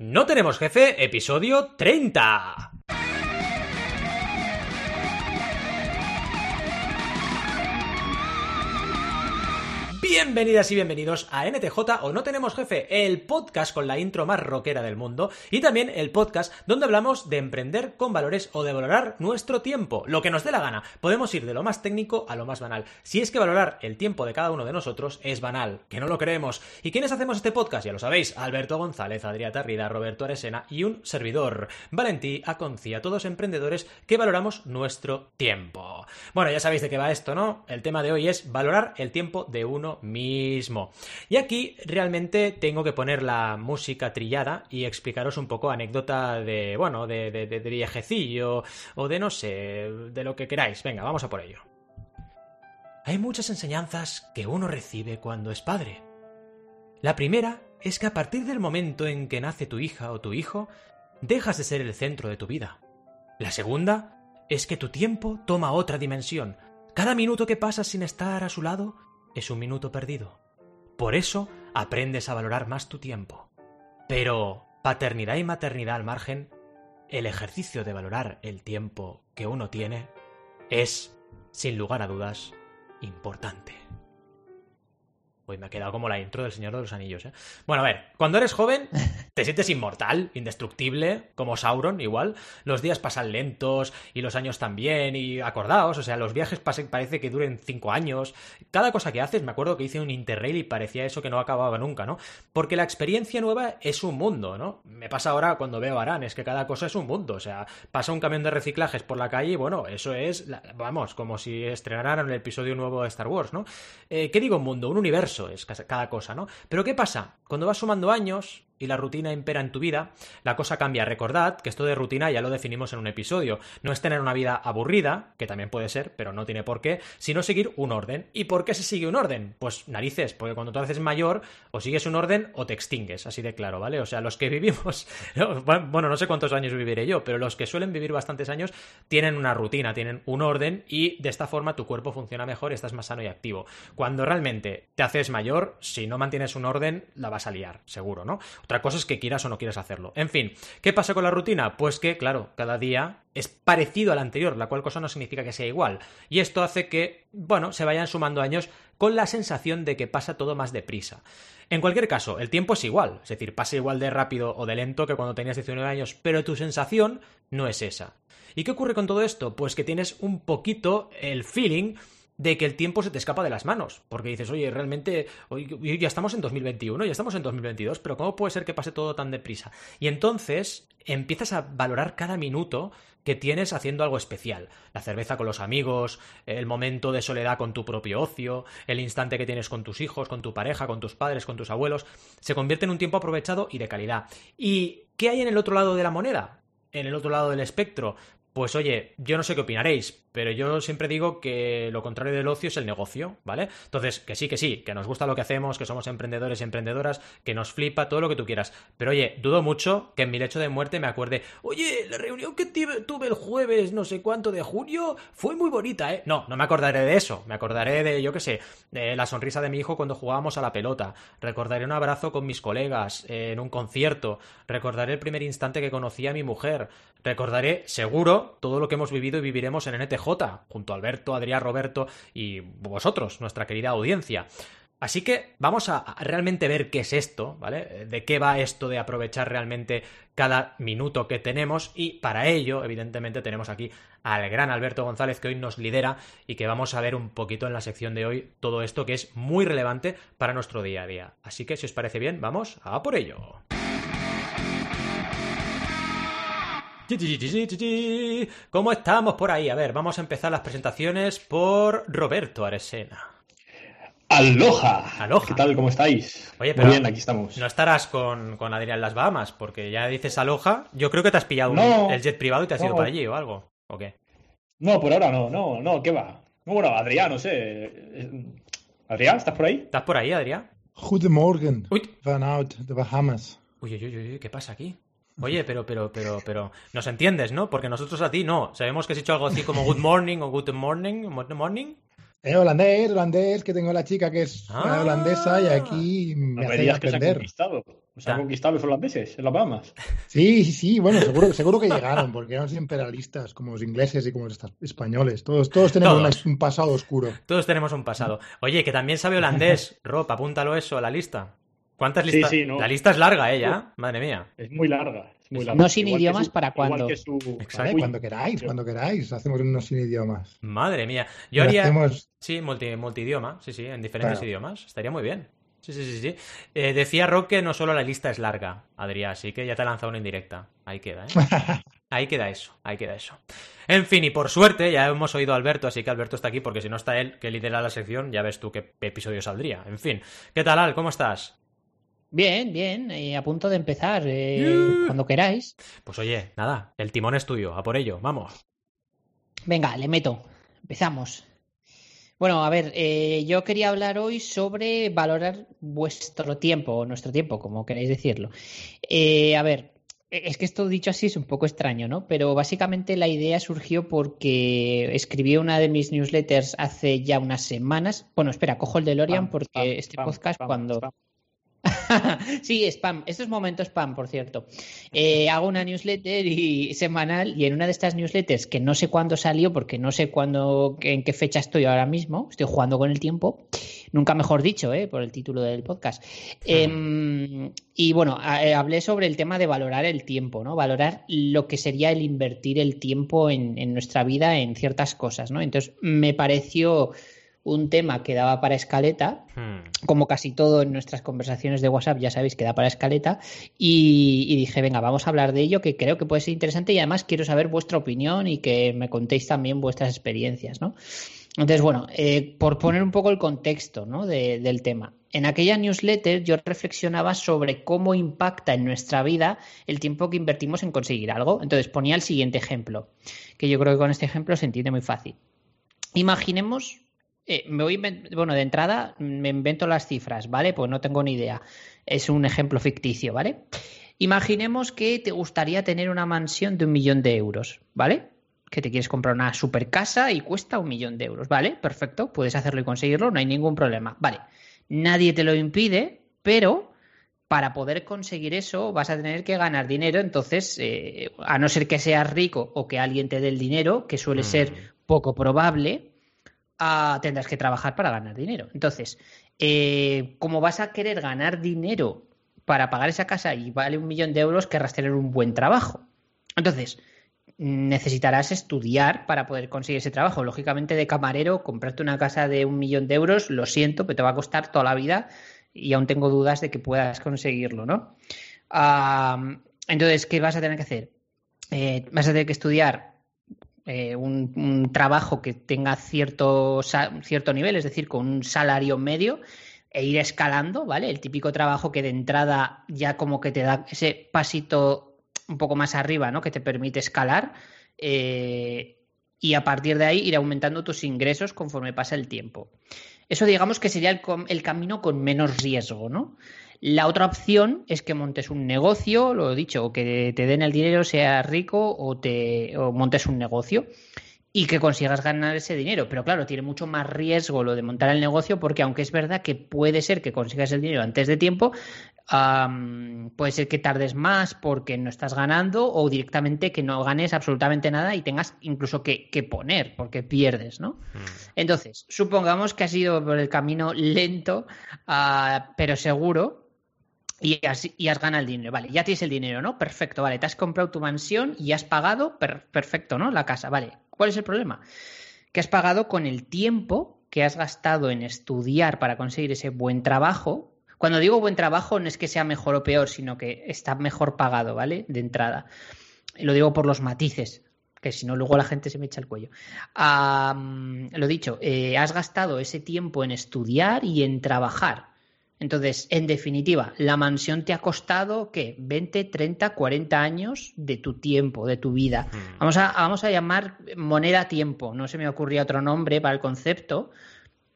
No tenemos jefe, episodio 30. Bienvenidas y bienvenidos a NTJ o No Tenemos Jefe, el podcast con la intro más rockera del mundo y también el podcast donde hablamos de emprender con valores o de valorar nuestro tiempo, lo que nos dé la gana. Podemos ir de lo más técnico a lo más banal. Si es que valorar el tiempo de cada uno de nosotros es banal, que no lo creemos. ¿Y quiénes hacemos este podcast? Ya lo sabéis, Alberto González, Adrià Tarrida, Roberto Aresena y un servidor, Valentí Aconcia, todos emprendedores que valoramos nuestro tiempo. Bueno, ya sabéis de qué va esto, ¿no? El tema de hoy es valorar el tiempo de uno mismo. Y aquí realmente tengo que poner la música trillada y explicaros un poco anécdota de, bueno, de, de, o de no sé, de lo que queráis. Venga, vamos a por ello. Hay muchas enseñanzas que uno recibe cuando es padre. La primera es que a partir del momento en que nace tu hija o tu hijo, dejas de ser el centro de tu vida. La segunda es que tu tiempo toma otra dimensión. Cada minuto que pasas sin estar a su lado es un minuto perdido. Por eso aprendes a valorar más tu tiempo. Pero, paternidad y maternidad al margen, el ejercicio de valorar el tiempo que uno tiene es, sin lugar a dudas, importante. Hoy me ha quedado como la intro del Señor de los Anillos, ¿eh? Bueno, a ver, cuando eres joven, te sientes inmortal, indestructible, como Sauron, igual. Los días pasan lentos y los años también, y acordaos, o sea, los viajes parece que duren cinco años. Cada cosa que haces, me acuerdo que hice un interrail y parecía eso que no acababa nunca, ¿no? Porque la experiencia nueva es un mundo, ¿no? Me pasa ahora cuando veo a Arán, es que cada cosa es un mundo, o sea, pasa un camión de reciclajes por la calle y bueno, eso es, vamos, como si estrenaran el episodio nuevo de Star Wars, ¿no? Eh, ¿Qué digo un mundo? Un universo es cada cosa, ¿no? Pero ¿qué pasa? Cuando vas sumando años, y la rutina impera en tu vida, la cosa cambia. Recordad que esto de rutina ya lo definimos en un episodio. No es tener una vida aburrida, que también puede ser, pero no tiene por qué, sino seguir un orden. ¿Y por qué se sigue un orden? Pues narices, porque cuando tú haces mayor, o sigues un orden o te extingues, así de claro, ¿vale? O sea, los que vivimos, bueno, no sé cuántos años viviré yo, pero los que suelen vivir bastantes años tienen una rutina, tienen un orden y de esta forma tu cuerpo funciona mejor, estás más sano y activo. Cuando realmente te haces mayor, si no mantienes un orden, la vas a liar, seguro, ¿no? Otra cosa es que quieras o no quieras hacerlo. En fin, ¿qué pasa con la rutina? Pues que, claro, cada día es parecido al anterior, la cual cosa no significa que sea igual. Y esto hace que, bueno, se vayan sumando años con la sensación de que pasa todo más deprisa. En cualquier caso, el tiempo es igual, es decir, pasa igual de rápido o de lento que cuando tenías 19 años, pero tu sensación no es esa. ¿Y qué ocurre con todo esto? Pues que tienes un poquito el feeling de que el tiempo se te escapa de las manos. Porque dices, oye, realmente, hoy, ya estamos en 2021, ya estamos en 2022, pero ¿cómo puede ser que pase todo tan deprisa? Y entonces empiezas a valorar cada minuto que tienes haciendo algo especial. La cerveza con los amigos, el momento de soledad con tu propio ocio, el instante que tienes con tus hijos, con tu pareja, con tus padres, con tus abuelos, se convierte en un tiempo aprovechado y de calidad. ¿Y qué hay en el otro lado de la moneda? En el otro lado del espectro, pues oye, yo no sé qué opinaréis, pero yo siempre digo que lo contrario del ocio es el negocio, ¿vale? Entonces, que sí, que sí, que nos gusta lo que hacemos, que somos emprendedores y emprendedoras, que nos flipa todo lo que tú quieras. Pero oye, dudo mucho que en mi lecho de muerte me acuerde, oye, la reunión que tuve el jueves no sé cuánto de junio fue muy bonita, ¿eh? No, no me acordaré de eso, me acordaré de, yo qué sé, de la sonrisa de mi hijo cuando jugábamos a la pelota, recordaré un abrazo con mis colegas en un concierto, recordaré el primer instante que conocí a mi mujer, recordaré, seguro, todo lo que hemos vivido y viviremos en NT junto a Alberto, Adrián, Roberto y vosotros, nuestra querida audiencia. Así que vamos a realmente ver qué es esto, ¿vale? De qué va esto de aprovechar realmente cada minuto que tenemos y para ello, evidentemente, tenemos aquí al gran Alberto González que hoy nos lidera y que vamos a ver un poquito en la sección de hoy todo esto que es muy relevante para nuestro día a día. Así que si os parece bien, vamos a por ello. ¿Cómo estamos por ahí? A ver, vamos a empezar las presentaciones por Roberto Aresena. Aloha. Aloha. ¿Qué tal? ¿Cómo estáis? Oye, pero Muy bien, aquí estamos. No estarás con, con Adrián en las Bahamas, porque ya dices Aloha. Yo creo que te has pillado no, el jet privado y te has no. ido para allí o algo. ¿O qué? No, por ahora no, no, no, ¿qué va? Bueno, Adrián, no sé. Adrián, ¿estás por ahí? ¿Estás por ahí, Adrián? Goedemorgen. Uy. Vanuit de Bahamas. Uy, uy, uy, uy, ¿qué pasa aquí? Oye, pero, pero, pero, pero, nos entiendes, ¿no? Porque nosotros a ti no. Sabemos que has dicho algo así como good morning o good morning, good morning. Eh, holandés, holandés, que tengo la chica que es Ah. holandesa y aquí me No me digas que se ha aprender. conquistado. ¿Os han conquistado los holandeses en las Bahamas? Sí, sí, sí, bueno, seguro, seguro que llegaron, porque eran imperialistas, como los ingleses y como los españoles. Todos, todos tenemos Todos. una- un pasado oscuro. Todos tenemos un pasado. Oye, que también sabe holandés. Rob, apúntalo eso a la lista. ¿Cuántas Sí, listas? sí, no. La lista es larga, ¿eh? ya. Madre mía. Es muy larga. Es muy larga. No sin Igual idiomas, su- ¿para cuándo? que su- Exacto. ¿Vale? Cuando queráis, cuando queráis. Hacemos unos sin idiomas. Madre mía. Yo haría. hacemos- Sí, multi, multidioma. Sí, sí, en diferentes Claro. idiomas. Estaría muy bien. Sí, sí, sí, sí. Eh, decía Rob que no solo la lista es larga, Adrián, así que ya te ha lanzado una indirecta. Ahí queda, ¿eh? Ahí queda eso, ahí queda eso. En fin, y por suerte ya hemos oído a Alberto, así que Alberto está aquí porque si no está él, que lidera la sección, ya ves tú qué episodio saldría. En fin, ¿qué tal, Al? ¿Cómo estás? Bien, bien, eh, a punto de empezar, eh, cuando queráis. Pues oye, nada, el timón es tuyo, a por ello, vamos. Venga, le meto. Empezamos. Bueno, a ver, eh, yo quería hablar hoy sobre valorar vuestro tiempo, o nuestro tiempo, como queráis decirlo. Eh, a ver, es que esto dicho así es un poco extraño, ¿no? Pero básicamente la idea surgió porque escribí una de mis newsletters hace ya unas semanas. Bueno, espera, cojo el DeLorean Spam, porque este podcast cuando... sí, spam. Esto es momento spam, por cierto. Eh, hago una newsletter y, semanal y en una de estas newsletters que no sé cuándo salió porque no sé cuándo, en qué fecha estoy ahora mismo, estoy jugando con el tiempo, nunca mejor dicho, eh, por el título del podcast. Em, y bueno, eh, hablé sobre el tema de valorar el tiempo, ¿no? Valorar lo que sería el invertir el tiempo en, en nuestra vida en ciertas cosas, ¿no? Entonces me pareció un tema que daba para escaleta Hmm. como casi todo en nuestras conversaciones de WhatsApp, ya sabéis que da para escaleta, y, y dije, venga, vamos a hablar de ello, que creo que puede ser interesante y además quiero saber vuestra opinión y que me contéis también vuestras experiencias, ¿no? Entonces, bueno, eh, por poner un poco el contexto ¿no? de- del tema. En aquella newsletter yo reflexionaba sobre cómo impacta en nuestra vida el tiempo que invertimos en conseguir algo. Entonces ponía el siguiente ejemplo, que yo creo que con este ejemplo se entiende muy fácil. Imaginemos eh, me voy, bueno, de entrada me invento las cifras, ¿vale? Pues no tengo ni idea. Es un ejemplo ficticio, ¿vale? Imaginemos que te gustaría tener una mansión de un millón de euros, ¿vale? Que te quieres comprar una super casa y cuesta un millón de euros, ¿vale? Perfecto, puedes hacerlo y conseguirlo, no hay ningún problema. Vale, nadie te lo impide, pero para poder conseguir eso vas a tener que ganar dinero, entonces, eh, a no ser que seas rico o que alguien te dé el dinero, que suele Mm. ser poco probable, tendrás que trabajar para ganar dinero. Entonces, eh, como vas a querer ganar dinero para pagar esa casa y vale un millón de euros, querrás tener un buen trabajo. Entonces, necesitarás estudiar para poder conseguir ese trabajo. Lógicamente, de camarero, comprarte una casa de un millón de euros, lo siento, pero te va a costar toda la vida y aún tengo dudas de que puedas conseguirlo, ¿no? Ah, entonces, ¿qué vas a tener que hacer? Eh, vas a tener que estudiar eh, un, trabajo que tenga cierto, cierto nivel, es decir, con un salario medio, e ir escalando, ¿vale? El típico trabajo que de entrada ya como que te da ese pasito un poco más arriba, ¿no? Que te permite escalar. eh, y a partir de ahí ir aumentando tus ingresos conforme pasa el tiempo. Eso digamos que sería el camino con menos riesgo, ¿no? La otra opción es que montes un negocio, lo he dicho, o que te den el dinero, seas rico o, te, o montes un negocio y que consigas ganar ese dinero. Pero claro, tiene mucho más riesgo lo de montar el negocio porque aunque es verdad que puede ser que consigas el dinero antes de tiempo, am, puede ser que tardes más porque no estás ganando o directamente que no ganes absolutamente nada y tengas incluso que, que poner porque pierdes, ¿no? Hmm. Entonces, supongamos que has ido por el camino lento, ah, pero seguro, y has, ganado el dinero. Vale, ya tienes el dinero, ¿no? Perfecto, vale. Te has comprado tu mansión y has pagado, per- perfecto, ¿no? La casa, vale. ¿Cuál es el problema? Que has pagado con el tiempo que has gastado en estudiar para conseguir ese buen trabajo. Cuando digo buen trabajo, no es que sea mejor o peor, sino que está mejor pagado, ¿vale? De entrada. Lo digo por los matices, que si no, luego la gente se me echa el cuello. Lo dicho, eh, has gastado ese tiempo en estudiar y en trabajar. Entonces, en definitiva, la mansión te ha costado, ¿qué? 20, 30, 40 años de tu tiempo, de tu vida. Hmm. Vamos a, vamos a llamar moneda tiempo, no se me ocurría otro nombre para el concepto.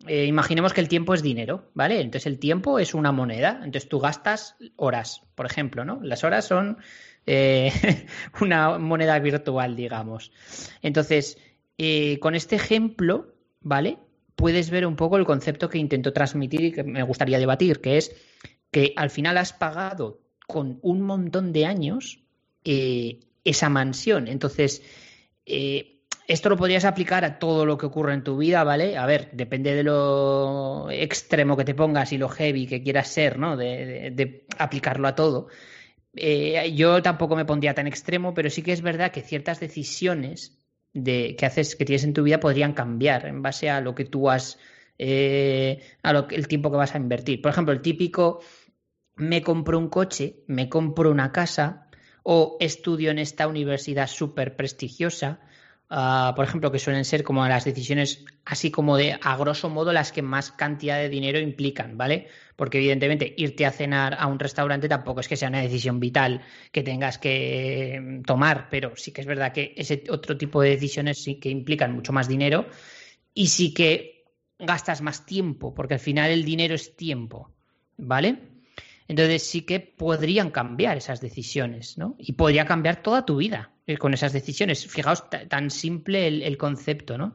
Eh, imaginemos que el tiempo es dinero, ¿vale? Entonces el tiempo es una moneda, entonces tú gastas horas, por ejemplo, ¿no? Las horas son eh, una moneda virtual, digamos. Entonces, eh, con este ejemplo, ¿vale? Puedes ver un poco el concepto que intento transmitir y que me gustaría debatir, que es que al final has pagado con un montón de años eh, esa mansión. Entonces, eh, esto lo podrías aplicar a todo lo que ocurre en tu vida, ¿vale? A ver, depende de lo extremo que te pongas y lo heavy que quieras ser, ¿no? De, aplicarlo a todo. Eh, yo tampoco me pondría tan extremo, pero sí que es verdad que ciertas decisiones de, que haces, que tienes en tu vida podrían cambiar en base a lo que tú has, eh, a lo, el tiempo que vas a invertir. Por ejemplo, el típico, me compro un coche, me compro una casa o estudio en esta universidad súper prestigiosa Ah, por ejemplo, que suelen ser como las decisiones, así como de a grosso modo, las que más cantidad de dinero implican, ¿vale? Porque evidentemente irte a cenar a un restaurante tampoco es que sea una decisión vital que tengas que mm, tomar, pero sí que es verdad que ese otro tipo de decisiones sí que implican mucho más dinero y sí que gastas más tiempo, porque al final el dinero es tiempo, ¿vale? Entonces sí que podrían cambiar esas decisiones, ¿no? Y podría cambiar toda tu vida eh, con esas decisiones. Fijaos, tan simple el, concepto, ¿no?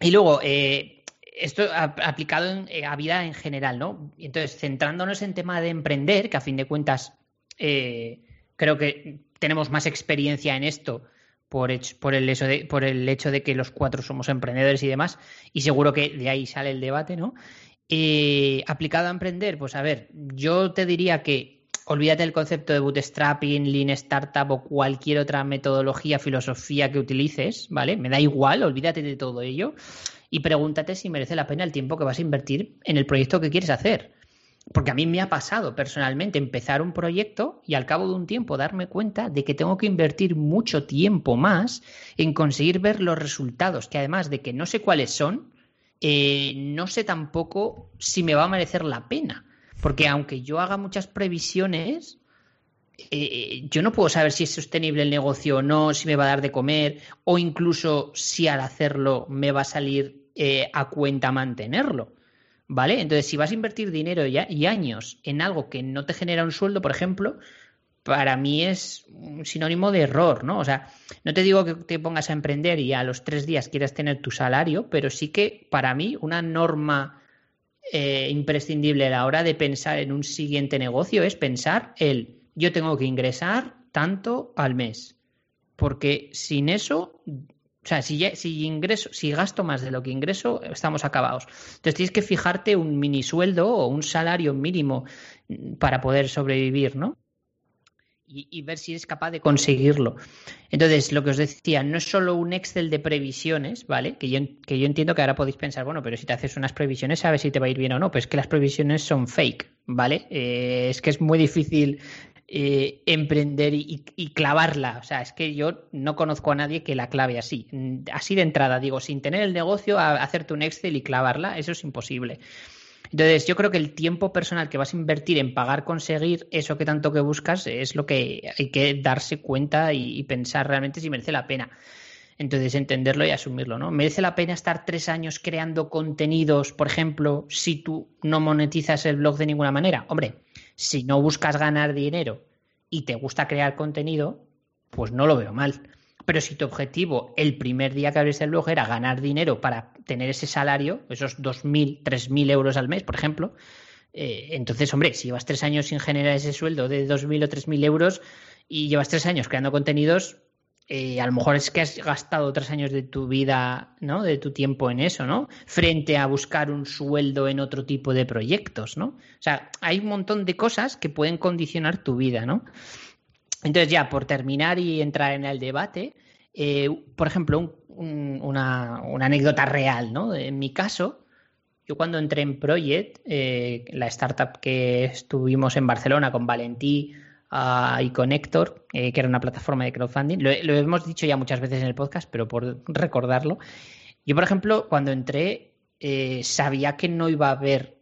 Y luego, eh, esto aplicado eh, a vida en general, ¿no? Entonces, centrándonos en tema de emprender, que a fin de cuentas creo que tenemos más experiencia en esto por, el hecho de, por el hecho de que los cuatro somos emprendedores y demás, y seguro que de ahí sale el debate, ¿no? aplicado a emprender, pues a ver, yo te diría que olvídate del concepto de bootstrapping, lean startup o cualquier otra metodología, filosofía que utilices, ¿vale? Me da igual, olvídate de todo ello y pregúntate si merece la pena el tiempo que vas a invertir en el proyecto que quieres hacer. Porque a mí me ha pasado personalmente empezar un proyecto y al cabo de un tiempo darme cuenta de que tengo que invertir mucho tiempo más en conseguir ver los resultados, que además de que no sé cuáles son, eh, no sé tampoco si me va a merecer la pena. Porque aunque yo haga muchas previsiones, eh, yo no puedo saber si es sostenible el negocio o no, si me va a dar de comer, o incluso si al hacerlo me va a salir eh, a cuenta mantenerlo. ¿Vale? Entonces, si vas a invertir dinero y años en algo que no te genera un sueldo, por ejemplo, para mí es un sinónimo de error, ¿no? O sea, no te digo que te pongas a emprender y a los tres días quieras tener tu salario, pero sí que para mí una norma eh, imprescindible a la hora de pensar en un siguiente negocio es pensar el yo tengo que ingresar tanto al mes. Porque sin eso, o sea, si, si ingreso, si gasto más de lo que ingreso, estamos acabados. Entonces tienes que fijarte un mini sueldo o un salario mínimo para poder sobrevivir, ¿no? Y, ver si eres capaz de conseguirlo. Entonces, lo que os decía, no es solo un Excel de previsiones, ¿vale? Que yo, que yo entiendo que ahora podéis pensar, bueno, pero si te haces unas previsiones, sabes si te va a ir bien o no. Pero es que las previsiones son fake, ¿vale? Eh, es que es muy difícil eh, emprender y, clavarla. O sea, es que yo no conozco a nadie que la clave así. Así de entrada, digo, sin tener el negocio, hacerte un Excel y clavarla, eso es imposible. Entonces, yo creo que el tiempo personal que vas a invertir en pagar, conseguir eso que tanto que buscas, es lo que hay que darse cuenta y, pensar realmente si merece la pena. Entonces, entenderlo y asumirlo, ¿no? ¿Merece la pena estar tres años creando contenidos, por ejemplo, si tú no monetizas el blog de ninguna manera? Hombre, si no buscas ganar dinero y te gusta crear contenido, pues no lo veo mal. Pero si tu objetivo el primer día que abres el blog era ganar dinero para tener ese salario, esos 2.000, 3.000 euros al mes, por ejemplo, eh, entonces, hombre, si llevas tres años sin generar ese sueldo de 2.000 o 3.000 euros y llevas tres años creando contenidos, eh, a lo mejor es que has gastado tres años de tu vida, ¿no? De tu tiempo en eso, ¿no? Frente a buscar un sueldo en otro tipo de proyectos, ¿no? O sea, hay un montón de cosas que pueden condicionar tu vida, ¿no? Entonces, ya por terminar y entrar en el debate, eh, por ejemplo, una, anécdota real, ¿no? En mi caso, yo cuando entré en Project, eh, la startup que estuvimos en Barcelona con Valentí ah, y con Héctor, eh, que era una plataforma de crowdfunding, lo, hemos dicho ya muchas veces en el podcast, pero por recordarlo, yo, por ejemplo, cuando entré, sabía que no iba a haber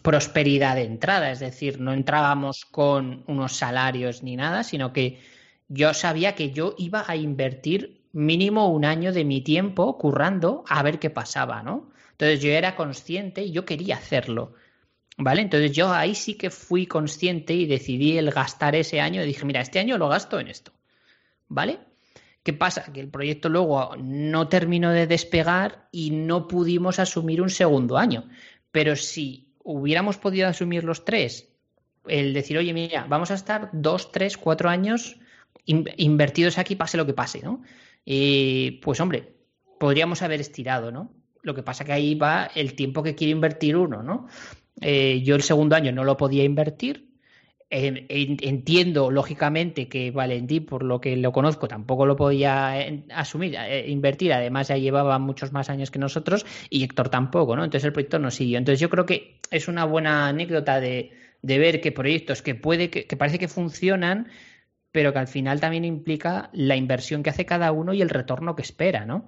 prosperidad de entrada, es decir, no entrábamos con unos salarios ni nada, sino que yo sabía que yo iba a invertir mínimo un año de mi tiempo currando a ver qué pasaba, ¿no? Entonces yo era consciente y yo quería hacerlo, ¿vale? Entonces yo ahí sí que fui consciente y decidí el gastar ese año y dije, mira, este año lo gasto en esto, ¿vale? ¿Qué pasa? Que el proyecto luego no terminó de despegar y no pudimos asumir un segundo año. Pero si hubiéramos podido asumir los tres el decir, oye, mira, vamos a estar dos, tres, cuatro años invertidos aquí, pase lo que pase, ¿no? Y pues hombre, podríamos haber estirado, ¿no? Lo que pasa que ahí va el tiempo que quiere invertir uno, ¿no? Eh, yo el segundo año no lo podía invertir, entiendo lógicamente que Valentí, por lo que lo conozco, tampoco lo podía eh, asumir, eh, invertir. Además, ya llevaba muchos más años que nosotros y Héctor tampoco, ¿no? Entonces el proyecto no siguió. Entonces yo creo que es una buena anécdota de, ver que proyectos que puede que, que parece que funcionan, pero que al final también implica la inversión que hace cada uno y el retorno que espera, ¿no?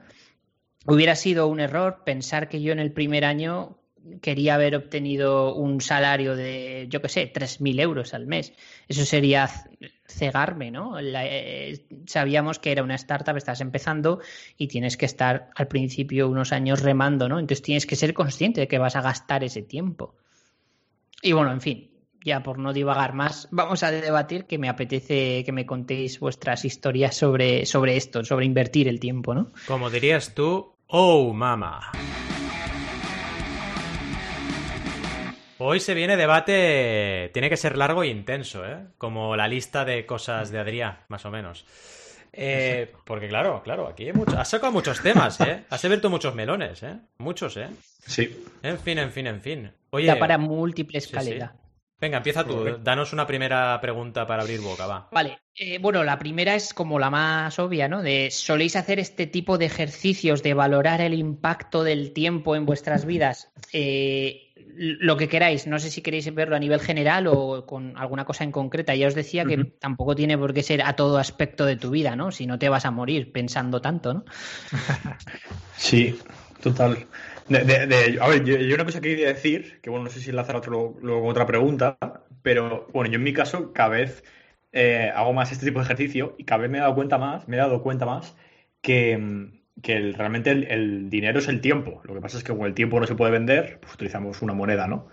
Hubiera sido un error pensar que yo en el primer año quería haber obtenido un salario de, yo qué sé, 3.000 euros al mes. Eso sería cegarme, ¿no? Eh, sabíamos que era una startup, estás empezando y tienes que estar al principio unos años remando, ¿no? Entonces tienes que ser consciente de que vas a gastar ese tiempo. Y bueno, en fin, ya por no divagar más, vamos a debatir que me apetece que me contéis vuestras historias sobre, sobre esto, sobre invertir el tiempo, ¿no? Como dirías tú, oh, mama. Hoy se viene debate, tiene que ser largo e intenso, ¿eh? Como la lista de cosas de Adrián, más o menos. Eh, porque claro, claro, aquí hay mucho, has sacado muchos temas, ¿eh? Has abierto muchos melones, ¿eh? Muchos, ¿eh? Sí. En fin, en fin, en fin. Oye, para múltiple escalera. Venga, empieza tú. Danos una primera pregunta para abrir boca, va. Vale. Eh, bueno, la primera es como la más obvia, ¿no? De soléis hacer este tipo de ejercicios de valorar el impacto del tiempo en vuestras vidas. Eh, lo que queráis. No sé si queréis verlo a nivel general o con alguna cosa en concreta. Ya os decía que tampoco tiene por qué ser a todo aspecto de tu vida, ¿no? Si no te vas a morir pensando tanto, ¿no? Sí, total. De, a ver, yo, una cosa que quería decir, que bueno, no sé si enlazar otro, luego otra pregunta, pero bueno, yo en mi caso cada vez eh, hago más este tipo de ejercicio y cada vez me he dado cuenta más, me he dado cuenta más que que realmente el, dinero es el tiempo. Lo que pasa es que como el tiempo no se puede vender, pues utilizamos una moneda, ¿no?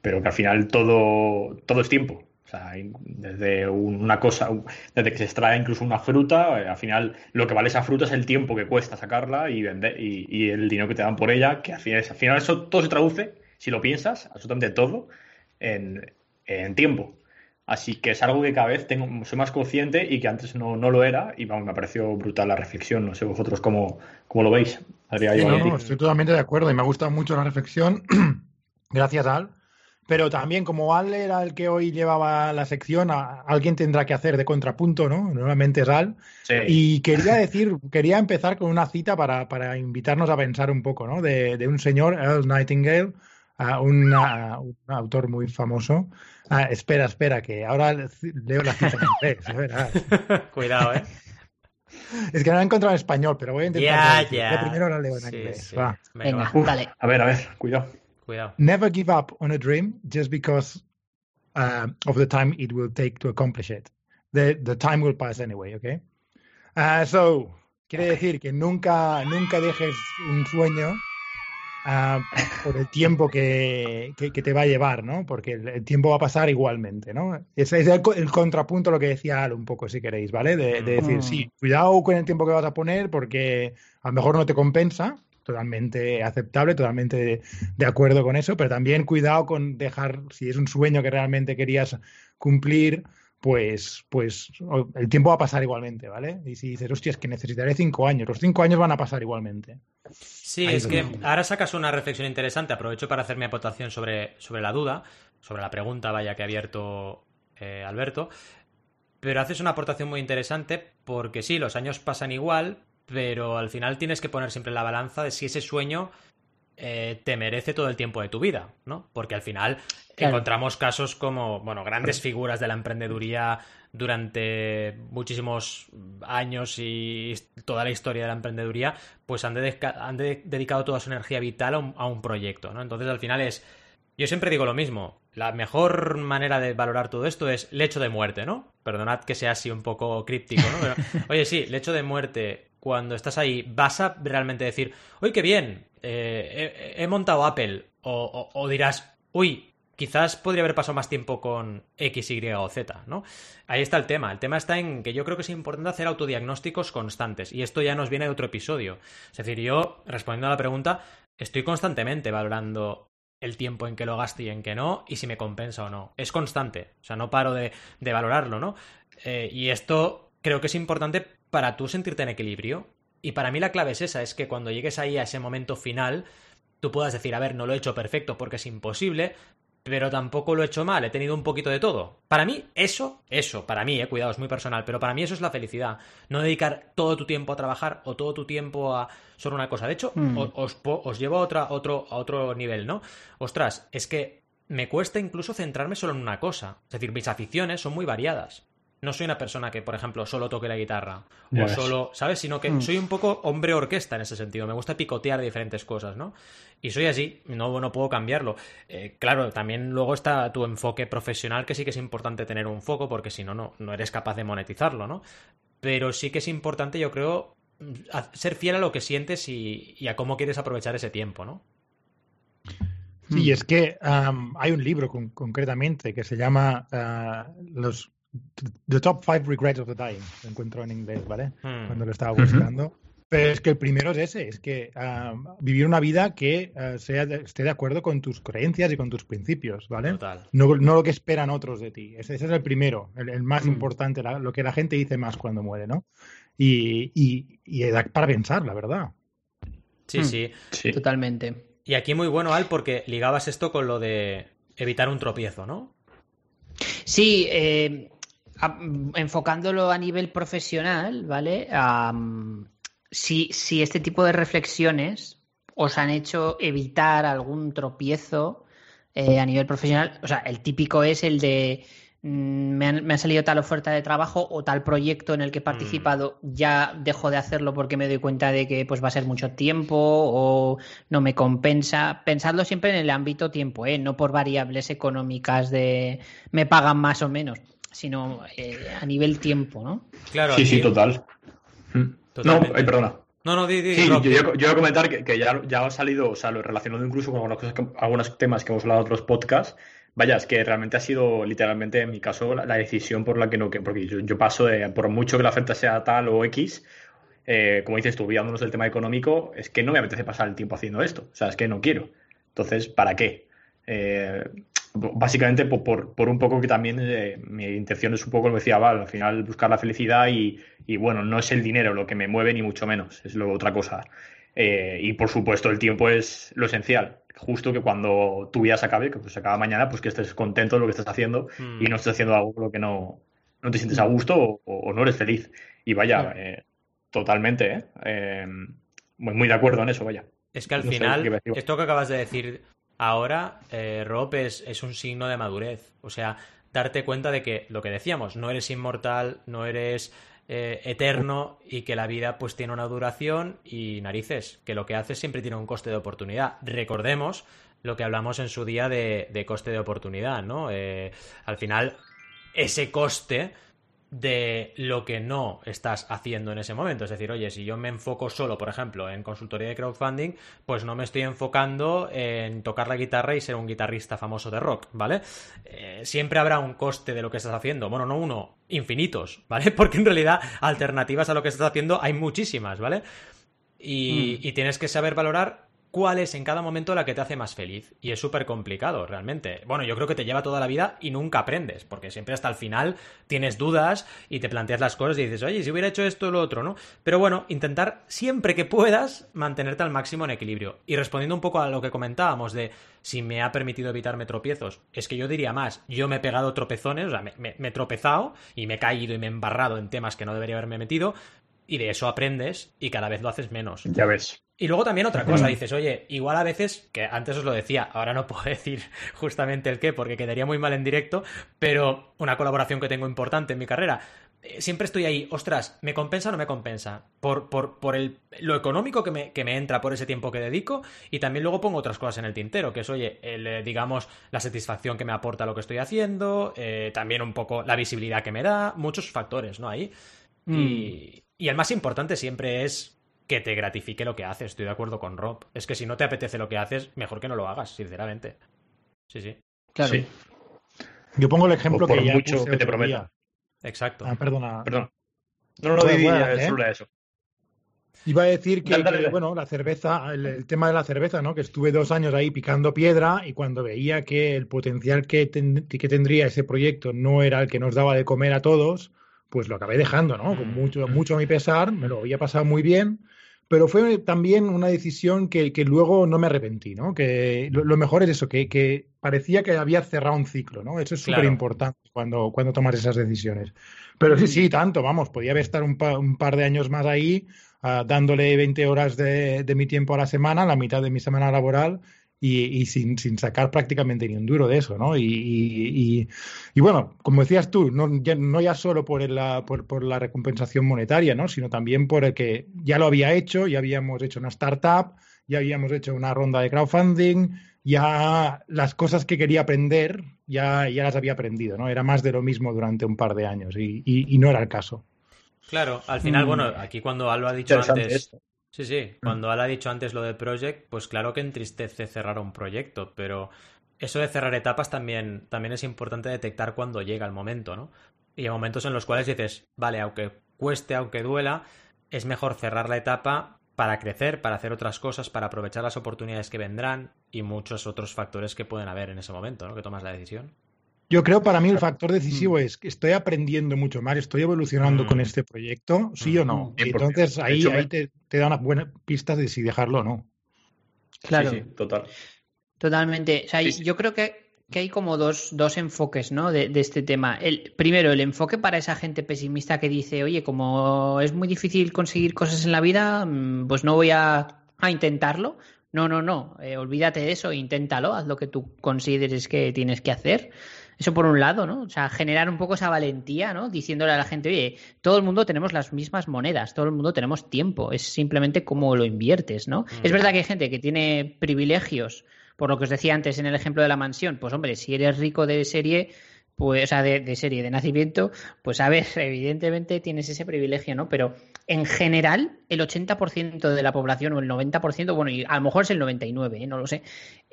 Pero que al final todo, todo es tiempo. O sea, desde una cosa, desde que se extrae incluso una fruta, eh, al final lo que vale esa fruta es el tiempo que cuesta sacarla y vender y, el dinero que te dan por ella, que al final, al final eso todo se traduce, si lo piensas, absolutamente todo, en, en tiempo. Así que es algo que cada vez tengo, soy más consciente y que antes no, lo era. Y vamos, me pareció brutal la reflexión. No sé vosotros cómo, cómo lo veis. estoy totalmente de acuerdo y me ha gustado mucho la reflexión. Gracias, Al. Pero también, como Al era el que hoy llevaba la sección, alguien tendrá que hacer de contrapunto, ¿no? Nuevamente es Al. Y quería decir, quería empezar con una cita para, para invitarnos a pensar un poco, ¿no? De, de un señor, Earl Nightingale, un autor muy famoso. Ah, espera, espera, que ahora leo la cita en inglés. Cuidado, ¿eh? Es que no la he encontrado en español, pero voy a intentar. Ya, primero la leo en inglés. Venga, dale. A ver, a ver, cuidado. Cuidado. Never give up on a dream just because uh, of the time it will take to accomplish it. The, the time will pass anyway, okay? Uh, so, quiere decir que nunca, nunca dejes un sueño por el tiempo que, te va a llevar, ¿no? Porque el, tiempo va a pasar igualmente, ¿no? Ese es el, contrapunto lo que decía Al un poco, si queréis, ¿vale? De, decir, sí, cuidado con el tiempo que vas a poner porque a lo mejor no te compensa, totalmente aceptable, totalmente de, acuerdo con eso, pero también cuidado con dejar, si es un sueño que realmente querías cumplir, pues, pues el tiempo va a pasar igualmente, ¿vale? Y si dices, hostia, es que necesitaré cinco años, los cinco años van a pasar igualmente. Sí, es que ahora sacas una reflexión interesante. Aprovecho para hacer mi aportación sobre, sobre la duda, sobre la pregunta, vaya, que ha abierto eh, Alberto. Pero haces una aportación muy interesante porque sí, los años pasan igual, pero al final tienes que poner siempre la balanza de si ese sueño eh, te merece todo el tiempo de tu vida, ¿no? Porque al final encontramos casos como, bueno, grandes figuras de la emprendeduría durante muchísimos años y toda la historia de la emprendeduría, pues han, dedicado toda su energía vital a un, proyecto, ¿no? Entonces al final es, yo siempre digo lo mismo, la mejor manera de valorar todo esto es lecho de muerte, ¿no? Perdonad que sea así un poco críptico, ¿no? oye, sí, lecho de muerte, cuando estás ahí, vas a realmente decir, uy, qué bien, eh, he, montado Apple. O, dirás, uy, quizás podría haber pasado más tiempo con X, Y o Z, ¿no? Ahí está el tema. El tema está en que yo creo que es importante hacer autodiagnósticos constantes. Y esto ya nos viene de otro episodio. Es decir, yo, respondiendo a la pregunta, estoy constantemente valorando el tiempo en que lo gaste y en que no, y si me compensa o no. Es constante, o sea, no paro de, valorarlo, ¿no? Eh, y esto creo que es importante para tú sentirte en equilibrio. Y para mí la clave es esa, es que cuando llegues ahí a ese momento final, tú puedas decir, a ver, no lo he hecho perfecto porque es imposible, pero tampoco lo he hecho mal, he tenido un poquito de todo. Para mí, eso, eso, para mí, eh, cuidado, es muy personal, pero para mí eso es la felicidad. No dedicar todo tu tiempo a trabajar o todo tu tiempo a solo una cosa. De hecho, Mm. os, os llevo a, otra, otro, a otro nivel, ¿no? Ostras, es que me cuesta incluso centrarme solo en una cosa. Es decir, mis aficiones son muy variadas. No soy una persona que, por ejemplo, solo toque la guitarra. Ya o ves. solo, ¿sabes? Sino que Mm. soy un poco hombre orquesta en ese sentido. Me gusta picotear diferentes cosas, ¿no? Y soy así, no, no puedo cambiarlo. Eh, claro, también luego está tu enfoque profesional, que sí que es importante tener un foco, porque si no, no, no eres capaz de monetizarlo, ¿no? Pero sí que es importante, yo creo, mm, ser fiel a lo que sientes y, y a cómo quieres aprovechar ese tiempo, ¿no? Sí, Mm. es que hay un libro con- concretamente que se llama ah, los The Top Five Regrets of the Dying. Lo encuentro en inglés, ¿vale? Hmm. Cuando lo estaba buscando. Pero es que el primero es ese, es que am, vivir una vida que ah, sea de- esté de acuerdo con tus creencias y con tus principios, ¿vale? Total. No, no lo que esperan otros de ti. Ese, ese es el primero, el, el más Mm. importante, la- lo que la gente dice más cuando muere, ¿no? Y, y, y da para pensar, la verdad. Sí, Hmm. sí. Sí. Totalmente. Y aquí muy bueno, Al, porque ligabas esto con lo de evitar un tropiezo, ¿no? Sí, eh, a- enfocándolo a nivel profesional, ¿vale? Si, si este tipo de reflexiones os han hecho evitar algún tropiezo eh, a nivel profesional, o sea, el típico es el de mm, me, han- me ha salido tal oferta de trabajo o tal proyecto en el que he participado, ya dejo de hacerlo porque me doy cuenta de que pues va a ser mucho tiempo o no me compensa. Pensadlo siempre en el ámbito tiempo, ¿eh? no por variables económicas de me pagan más o menos, sino eh, a nivel tiempo, ¿no? Claro, Sí, sí, total. Mm. No, ay, perdona. No, no, di, di, Sí, yo, yo, iba a comentar que, que ya, ya ha salido, o sea, lo relacionado incluso con algunas cosas que- algunos temas que hemos hablado en otros podcasts. Vaya, es que realmente ha sido literalmente, en mi caso, la, la decisión por la que no, que, porque yo, yo paso de, por mucho que la oferta sea tal o X, eh, como dices tú, olvidándonos del tema económico, es que no me apetece pasar el tiempo haciendo esto. O sea, es que no quiero. Entonces, ¿para qué? Eh, básicamente por, por, por un poco que también eh, mi intención es un poco lo que decía Val, al final buscar la felicidad y, y, bueno, no es el dinero lo que me mueve ni mucho menos, es lo otra cosa. Eh, y por supuesto el tiempo es lo esencial. Justo que cuando tu vida se acabe, que pues se acaba mañana, pues que estés contento de lo que estás haciendo Mm. y no estés haciendo algo lo que no, no te sientes a gusto o, o no eres feliz. Y vaya, eh, totalmente, ¿eh? Eh, muy, muy de acuerdo en eso, vaya. Es que al No final, esto que acabas de decir ahora, eh, Rob, es, un signo de madurez. O sea, darte cuenta de que lo que decíamos, no eres inmortal, no eres eh, eterno y que la vida pues tiene una duración y narices, que lo que haces siempre tiene un coste de oportunidad. Recordemos lo que hablamos en su día de, de coste de oportunidad, ¿no? Eh, al final, ese coste de lo que no estás haciendo en ese momento. Es decir, oye, si yo me enfoco solo, por ejemplo, en consultoría de crowdfunding, pues no me estoy enfocando en tocar la guitarra y ser un guitarrista famoso de rock, ¿vale? Eh, siempre habrá un coste de lo que estás haciendo. Bueno, no uno, infinitos, ¿vale? Porque en realidad alternativas a lo que estás haciendo hay muchísimas, ¿vale? Y, y tienes que saber valorar cuál es en cada momento la que te hace más feliz. Y es súper complicado, realmente. Bueno, yo creo que te lleva toda la vida y nunca aprendes, porque siempre hasta el final tienes dudas y te planteas las cosas y dices, oye, si hubiera hecho esto o lo otro, ¿no? Pero bueno, intentar siempre que puedas mantenerte al máximo en equilibrio. Y respondiendo un poco a lo que comentábamos de si me ha permitido evitarme tropiezos, es que yo diría más, yo me he pegado tropezones, o sea, me, me- he tropezado y me he caído y me he embarrado en temas que no debería haberme metido. Y de eso aprendes y cada vez lo haces menos. Ya ves. Y luego también otra cosa, dices, oye, igual a veces, que antes os lo decía, ahora no puedo decir justamente el qué, porque quedaría muy mal en directo, pero una colaboración que tengo importante en mi carrera. eh, Siempre estoy ahí, ostras, ¿me compensa o no me compensa? Por, por, por el, lo económico que me, que me entra por ese tiempo que dedico y también luego pongo otras cosas en el tintero, que es, oye, el, eh, digamos, la satisfacción que me aporta lo que estoy haciendo, eh, también un poco la visibilidad que me da, muchos factores, ¿no? Ahí. Y, y el más importante siempre es que te gratifique lo que haces. Estoy de acuerdo con Rob. Es que si no te apetece lo que haces, mejor que no lo hagas, sinceramente. Sí, sí. Claro. Sí, Yo pongo el ejemplo O por que ya mucho puse que te prometa. Exacto. Ah, perdona. perdón. No, no, no, Bueno, di, di, bueno, ya, ¿eh? era eso. Iba a decir que, Dale, dale, que, dale. bueno, la cerveza, el, el tema de la cerveza, ¿no? Que estuve dos años ahí picando piedra y cuando veía que el potencial que, ten- que tendría ese proyecto no era el que nos daba de comer a todos, pues lo acabé dejando, ¿no? Con Mm, mucho, mm. mucho a mi pesar, me lo había pasado muy bien, pero fue también una decisión que, que luego no me arrepentí, ¿no? Que lo, lo mejor es eso, que, que parecía que había cerrado un ciclo, ¿no? Eso es súper importante cuando, cuando tomas esas decisiones. Pero sí, sí, tanto, vamos, podía haber estado un, pa- un par de años más ahí, ah, dándole 20 horas de, de mi tiempo a la semana, la mitad de mi semana laboral, y, y sin, sin sacar prácticamente ni un duro de eso, ¿no? Y, y- y- y bueno, como decías tú, no ya, no ya solo por, el- la, por, por la recompensación monetaria, ¿no? Sino también por el que ya lo había hecho, ya habíamos hecho una startup, ya habíamos hecho una ronda de crowdfunding, ya las cosas que quería aprender ya, ya las había aprendido, ¿no? Era más de lo mismo durante un par de años y, y- y no era el caso. Claro, al final, Mm. bueno, aquí cuando Alba ha dicho antes. esto. Sí, sí, cuando Alba ha dicho antes lo de Project, pues claro que entristece cerrar un proyecto, pero eso de cerrar etapas también, también es importante detectar cuando llega el momento, ¿no? Y hay momentos en los cuales dices, vale, aunque cueste, aunque duela, es mejor cerrar la etapa para crecer, para hacer otras cosas, para aprovechar las oportunidades que vendrán y muchos otros factores que pueden haber en ese momento, ¿no? Que tomas la decisión. Yo creo para mí el factor decisivo es que estoy aprendiendo mucho más, estoy evolucionando Mm. con este proyecto, sí o no. Mm. Y 100%. entonces ahí, hecho, ahí me- te, te da unas buenas pistas de si dejarlo o no. Claro. Sí, sí, total. Totalmente. O sea, Sí, yo creo que, que hay como dos, dos enfoques, ¿no? De, de este tema. El, primero, el enfoque para esa gente pesimista que dice, oye, como es muy difícil conseguir cosas en la vida, mm, pues no voy a, a intentarlo. No, no, no. eh, olvídate de eso, inténtalo, haz lo que tú consideres que tienes que hacer. Eso por un lado, ¿no? O sea, generar un poco esa valentía, ¿no? Diciéndole a la gente, oye, todo el mundo tenemos las mismas monedas, todo el mundo tenemos tiempo, es simplemente cómo lo inviertes, ¿no? Mm. Es verdad que hay gente que tiene privilegios, por lo que os decía antes en el ejemplo de la mansión, pues hombre, si eres rico de serie, pues, o sea, de, de serie, de nacimiento, pues a ver, evidentemente tienes ese privilegio, ¿no? Pero en general, el 80% de la población o el 90%, bueno, y a lo mejor es el 99%, ¿eh? no lo sé,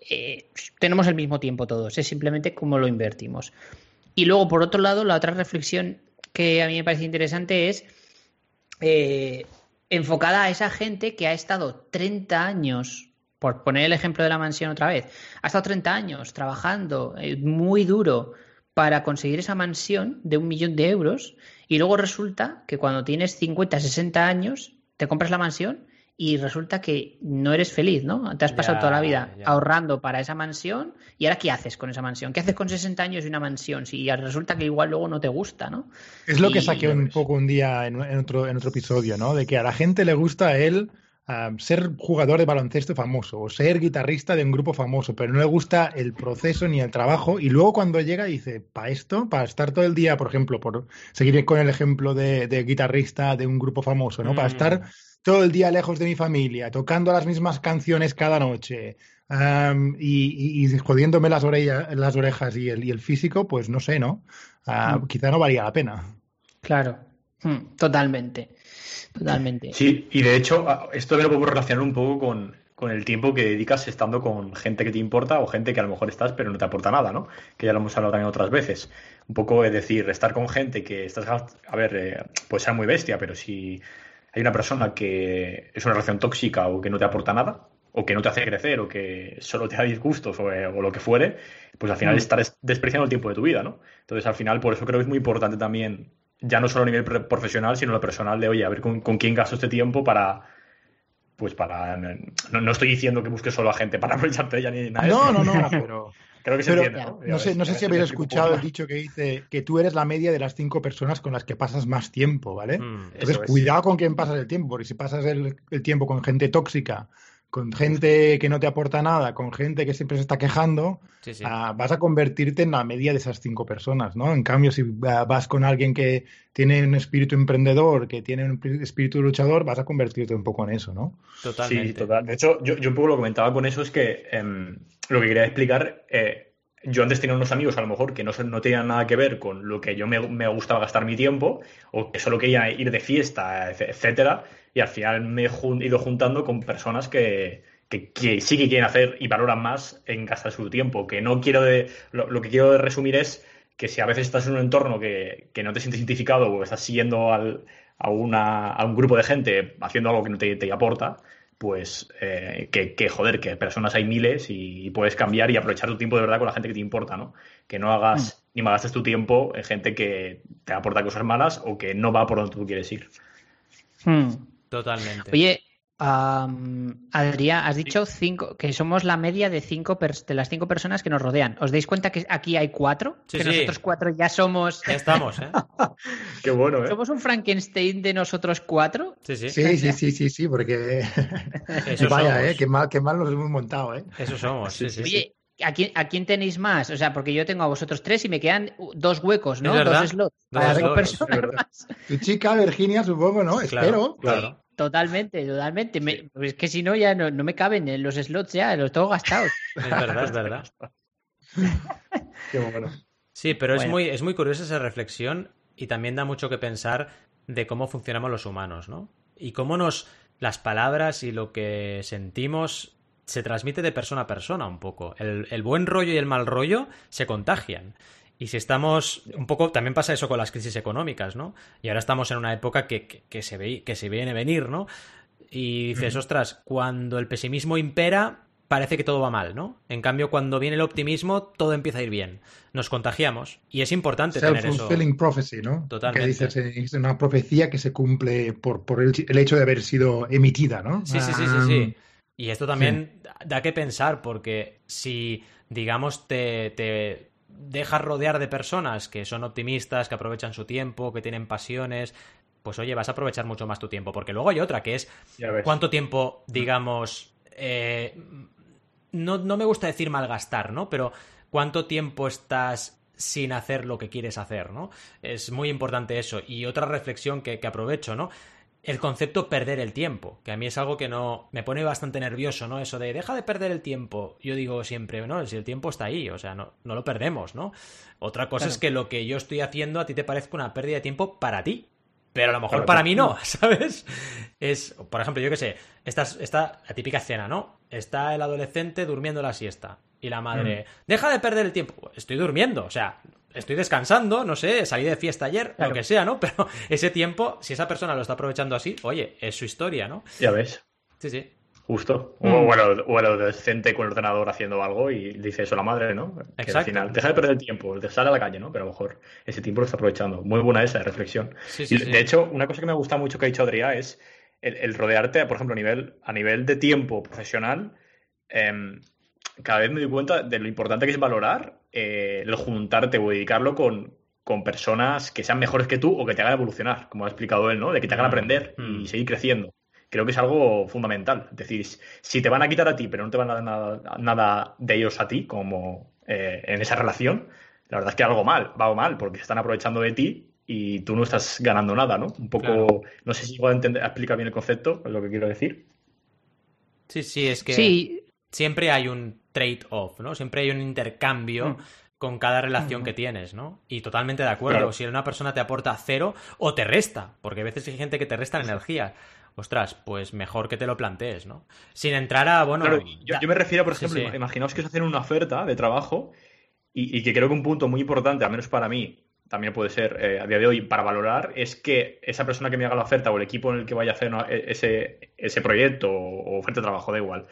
eh, tenemos el mismo tiempo todos, es simplemente cómo lo invertimos. Y luego, por otro lado, la otra reflexión que a mí me parece interesante es eh, enfocada a esa gente que ha estado 30 años, por poner el ejemplo de la mansión otra vez, ha estado 30 años trabajando eh, muy duro para conseguir esa mansión de un millón de euros y luego resulta que cuando tienes 50, 60 años te compras la mansión y resulta que no eres feliz, ¿no? Te has pasado Ya, toda la vida ya. ahorrando para esa mansión y ahora ¿qué haces con esa mansión? ¿Qué haces con 60 años y una mansión? Si resulta que igual luego no te gusta, ¿no? Es lo que saqué un poco un día en, en otro, en otro episodio, ¿no? De que a la gente le gusta el ah, ser jugador de baloncesto famoso o ser guitarrista de un grupo famoso, pero no le gusta el proceso ni el trabajo. Y luego cuando llega dice, para esto, para estar todo el día, por ejemplo, por seguir con el ejemplo de, de guitarrista de un grupo famoso, ¿no? Para Mm. estar todo el día lejos de mi familia, tocando las mismas canciones cada noche. am, y, y- y jodiéndome las, orella- las orejas y el, y el físico, pues no sé, ¿no? Ah, Mm. Quizá no valía la pena. Claro, Mm, totalmente, totalmente. Sí, y de hecho, esto me lo puedo relacionar un poco con, con el tiempo que dedicas estando con gente que te importa o gente que a lo mejor estás pero no te aporta nada, ¿no? Que ya lo hemos hablado también otras veces. Un poco es decir, estar con gente que estás, a ver, eh, puede ser muy bestia, pero si hay una persona que es una relación tóxica o que no te aporta nada, o que no te hace crecer, o que solo te da disgustos o, eh, o lo que fuere, pues al final Mm. estarás despreciando el tiempo de tu vida, ¿no? Entonces al final, por eso creo que es muy importante también ya no solo a nivel pre- profesional, sino a lo personal de, oye, a ver con, con quién gasto este tiempo para, pues para, no, no estoy diciendo que busques solo a gente para aprovecharte de ella ni nada. de No, eso. no, no, pero Creo que se pero entiende, ¿no? no sé, no sé si habéis escuchado el dicho que dice que tú eres la media de las cinco personas con las que pasas más tiempo, ¿vale? Mm. Entonces, es. cuidado con quién pasas el tiempo, porque si pasas el, el tiempo con gente tóxica, con gente que no te aporta nada, con gente que siempre se está quejando, Sí, sí. ah, vas a convertirte en la media de esas cinco personas, ¿no? En cambio, si ah, vas con alguien que tiene un espíritu emprendedor, que tiene un espíritu luchador, vas a convertirte un poco en eso, ¿no? Totalmente. Sí, total. De hecho, yo, yo un poco lo comentaba con eso, es que em, lo que quería explicar, eh, yo antes tenía unos amigos a lo mejor que no, no tenían nada que ver con lo que yo me, me gustaba gastar mi tiempo, o que solo quería ir de fiesta, etcétera, y al final me he ido juntando con personas que, que, que sí que quieren hacer y valoran más en gastar su tiempo. Que no quiero de, lo, lo que quiero resumir es que si a veces estás en un entorno que, que no te sientes identificado o estás siguiendo al, a, una, a un grupo de gente haciendo algo que no te, te aporta, pues eh, que, que, joder, que personas hay miles y, puedes cambiar y aprovechar tu tiempo de verdad con la gente que te importa, ¿no? Que no hagas mm. ni malgastes tu tiempo en gente que te aporta cosas malas o que no va por donde tú quieres ir. Mm. Totalmente. Oye, Um, Adrián, has dicho cinco, que somos la media de cinco de las cinco personas que nos rodean. ¿Os dais cuenta que aquí hay cuatro? que nosotros cuatro ya somos. Ya estamos, ¿eh? Qué bueno, ¿eh? ¿Somos un Frankenstein de nosotros cuatro? Sí, sí. Sí, sí, sí, sí, porque. Vaya, ¿eh? Qué mal, qué mal los hemos montado, ¿eh? Eso somos, sí, sí. Oye, ¿A quién, ¿A quién, tenéis más? O sea, porque yo tengo a vosotros tres y me quedan dos huecos, ¿no? Dos slots. Para dos personas. Tu chica, Virginia, supongo, ¿no? Espero. Claro. Totalmente, totalmente. es que si no, ya no, me caben en los slots, ya los tengo gastados. Es verdad, es verdad. Qué bueno. Sí, pero es, muy, es muy curiosa esa reflexión y también da mucho que pensar de cómo funcionamos los humanos, ¿no? Y cómo nos las palabras y lo que sentimos se transmite de persona a persona un poco. El, el buen rollo y el mal rollo se contagian. Y si estamos, un poco, también pasa eso con las crisis económicas, ¿no? Y ahora estamos en una época que, que, se, ve, que se viene venir, ¿no? Y dices, ostras, cuando el pesimismo impera, parece que todo va mal, ¿no? En cambio, cuando viene el optimismo, todo empieza a ir bien. Nos contagiamos. Y es importante tener eso. Self-fulfilling prophecy, ¿no? Totalmente. Que dices, es una profecía que se cumple por, por el, el, hecho de haber sido emitida, ¿no? Sí, sí, sí, sí, sí. Y esto también da que pensar, porque si, digamos, te, te dejas rodear de personas que son optimistas, que aprovechan su tiempo, que tienen pasiones, pues oye, vas a aprovechar mucho más tu tiempo. Porque luego hay otra que es cuánto tiempo, digamos, eh, no, no me gusta decir malgastar, ¿no? Pero cuánto tiempo estás sin hacer lo que quieres hacer, ¿no? Es muy importante eso. Y otra reflexión que, que aprovecho, ¿no? El concepto perder el tiempo, que a mí es algo que no me pone bastante nervioso, ¿no? Eso de deja de perder el tiempo. Yo digo siempre, no, si el tiempo está ahí, o sea, no, no lo perdemos, ¿no? Otra cosa es que lo que yo estoy haciendo a ti te parezca una pérdida de tiempo para ti. Pero a lo mejor para mí no, ¿sabes? Es, por ejemplo, yo qué sé, esta, esta, la típica escena, ¿no? Está el adolescente durmiendo la siesta. Y la madre, mm. deja de perder el tiempo. Estoy durmiendo, o sea, estoy descansando, no sé, salí de fiesta ayer, lo que sea, ¿no? Pero ese tiempo, si esa persona lo está aprovechando así, oye, es su historia, ¿no? Ya ves. Sí, sí. Justo. O, mm. bueno, o el adolescente con el ordenador haciendo algo y dice eso a la madre, ¿no? Que al final, deja de perder el tiempo, sale a la calle, ¿no? Pero a lo mejor ese tiempo lo está aprovechando. Muy buena esa reflexión. Sí, sí, de hecho, una cosa que me gusta mucho que ha dicho Adrián es el, rodearte, por ejemplo, a nivel, a nivel de tiempo profesional. Eh, cada vez me doy cuenta de lo importante que es valorar eh, el juntarte o dedicarlo con, con, personas que sean mejores que tú o que te hagan evolucionar, como ha explicado él, ¿no? De que te hagan mm, aprender y seguir creciendo. Creo que es algo fundamental. Es decir, si te van a quitar a ti, pero no te van a dar nada, nada de ellos a ti, como eh, en esa relación, la verdad es que algo mal, va mal, porque se están aprovechando de ti y tú no estás ganando nada, ¿no? Un poco, no sé si igual entender, explica bien el concepto, es lo que quiero decir. Sí, sí, es que siempre hay un trade-off, ¿no? Siempre hay un intercambio. Mm. con cada relación que tienes, ¿no? Y totalmente de acuerdo. Si una persona te aporta cero o te resta, porque a veces hay gente que te resta energía. Ostras, pues mejor que te lo plantees, ¿no? Sin entrar a, bueno... yo, me refiero, por ejemplo, imaginaos que os hacen una oferta de trabajo y, que creo que un punto muy importante, al menos para mí, también puede ser eh, a día de hoy para valorar, es que esa persona que me haga la oferta o el equipo en el que vaya a hacer e, ese, ese proyecto o oferta de trabajo, da igual,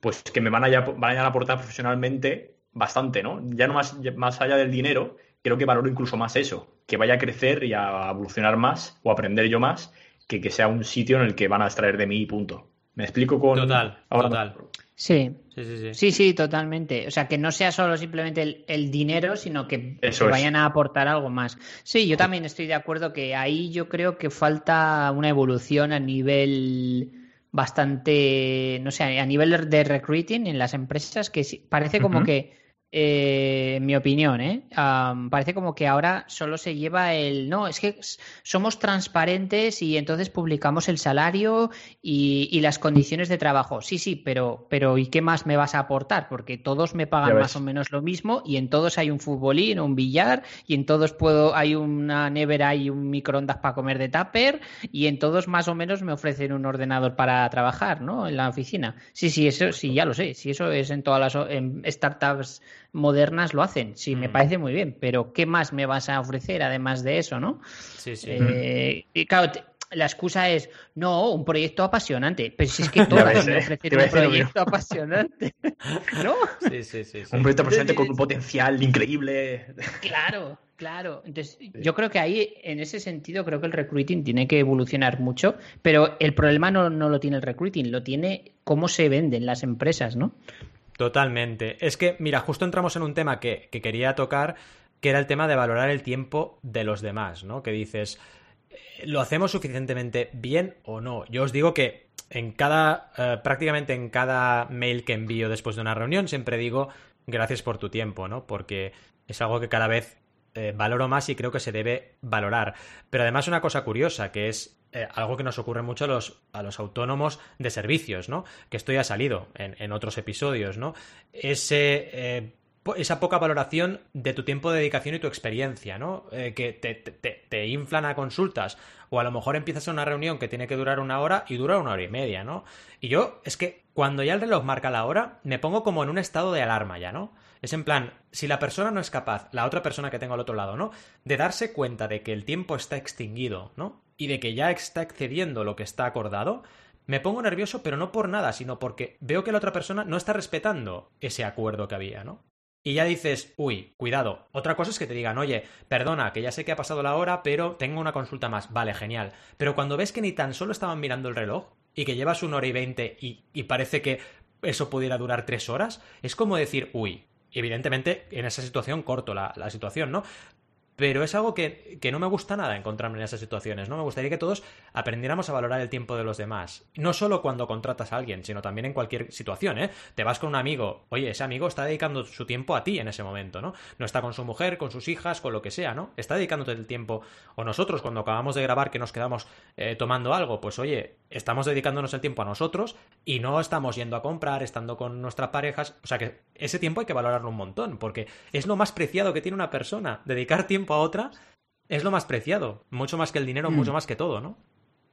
pues que me van a, van a aportar profesionalmente bastante, ¿no? Ya no más, más allá del dinero, creo que valoro incluso más eso, que vaya a crecer y a evolucionar más o aprender yo más, que que sea un sitio en el que van a extraer de mí punto. ¿Me explico con...? Total, total. Sí. Sí, sí, totalmente. O sea, que no sea solo simplemente el, dinero, sino que, vayan a aportar algo más. Sí, yo también estoy de acuerdo que ahí yo creo que falta una evolución a nivel bastante, no sé, a nivel de recruiting en las empresas que parece como que eh, en mi opinión, ¿eh? parece como que ahora solo se lleva el. No, es que somos transparentes y entonces publicamos el salario y, las condiciones de trabajo. Sí, sí, pero, pero ¿y qué más me vas a aportar? Porque todos me pagan más o menos lo mismo y en todos hay un futbolín, un billar y en todos puedo hay una nevera y un microondas para comer de tupper y en todos más o menos me ofrecen un ordenador para trabajar, ¿no? En la oficina. Sí, sí, eso sí, ya lo sé. Si eso es en todas las startups modernas lo hacen. Sí, me mm. parece muy bien, pero ¿qué más me vas a ofrecer además de eso, no? Sí, sí. Eh, y claro, la excusa es, no, un proyecto apasionante. Pero si es que todas ves, me ¿eh? ofrecen un proyecto apasionante. ¿No? Sí, sí, sí. sí. Un proyecto apasionante con un potencial increíble. Claro, claro. Entonces, yo creo que ahí, en ese sentido, creo que el recruiting tiene que evolucionar mucho, pero el problema no, no lo tiene el recruiting, lo tiene cómo se venden las empresas, ¿no? Totalmente. Es que, mira, justo entramos en un tema que, que quería tocar, que era el tema de valorar el tiempo de los demás, ¿no? Que dices, eh, ¿lo hacemos suficientemente bien o no? Yo os digo que en cada, eh, prácticamente en cada mail que envío después de una reunión, siempre digo gracias por tu tiempo, ¿no? Porque es algo que cada vez eh, valoro más y creo que se debe valorar. Pero además una cosa curiosa, que es eh, algo que nos ocurre mucho a los, a los autónomos de servicios, ¿no? Que esto ya ha salido en, en otros episodios, ¿no? Ese, eh, esa poca valoración de tu tiempo de dedicación y tu experiencia, ¿no? Eh, que te, te- te- te inflan a consultas o a lo mejor empiezas una reunión que tiene que durar una hora y dura una hora y media, ¿no? Y yo, es que cuando ya el reloj marca la hora, me pongo como en un estado de alarma ya, ¿no? Es en plan, si la persona no es capaz, la otra persona que tengo al otro lado, ¿no? De darse cuenta de que el tiempo está extinguido, ¿no? Y de que ya está excediendo lo que está acordado, me pongo nervioso, pero no por nada, sino porque veo que la otra persona no está respetando ese acuerdo que había, ¿no? Y ya dices, uy, cuidado. Otra cosa es que te digan, oye, perdona, que ya sé que ha pasado la hora, pero tengo una consulta más. Vale, genial. Pero cuando ves que ni tan solo estaban mirando el reloj y que llevas una hora y veinte y, parece que eso pudiera durar tres horas, es como decir, uy, evidentemente en esa situación corto la situación, ¿no? Pero es algo que, que no me gusta nada encontrarme en esas situaciones, ¿no? Me gustaría que todos aprendiéramos a valorar el tiempo de los demás. No solo cuando contratas a alguien, sino también en cualquier situación, ¿eh? Te vas con un amigo, oye, ese amigo está dedicando su tiempo a ti en ese momento, ¿no? No está con su mujer, con sus hijas, con lo que sea, ¿no? Está dedicándote el tiempo. O nosotros, cuando acabamos de grabar que nos quedamos eh, tomando algo, pues oye, estamos dedicándonos el tiempo a nosotros y no estamos yendo a comprar, estando con nuestras parejas. O sea que ese tiempo hay que valorarlo un montón, porque es lo más preciado que tiene una persona. Dedicar tiempo a otra es lo más preciado. Mucho más que el dinero, Mm. mucho más que todo, ¿no?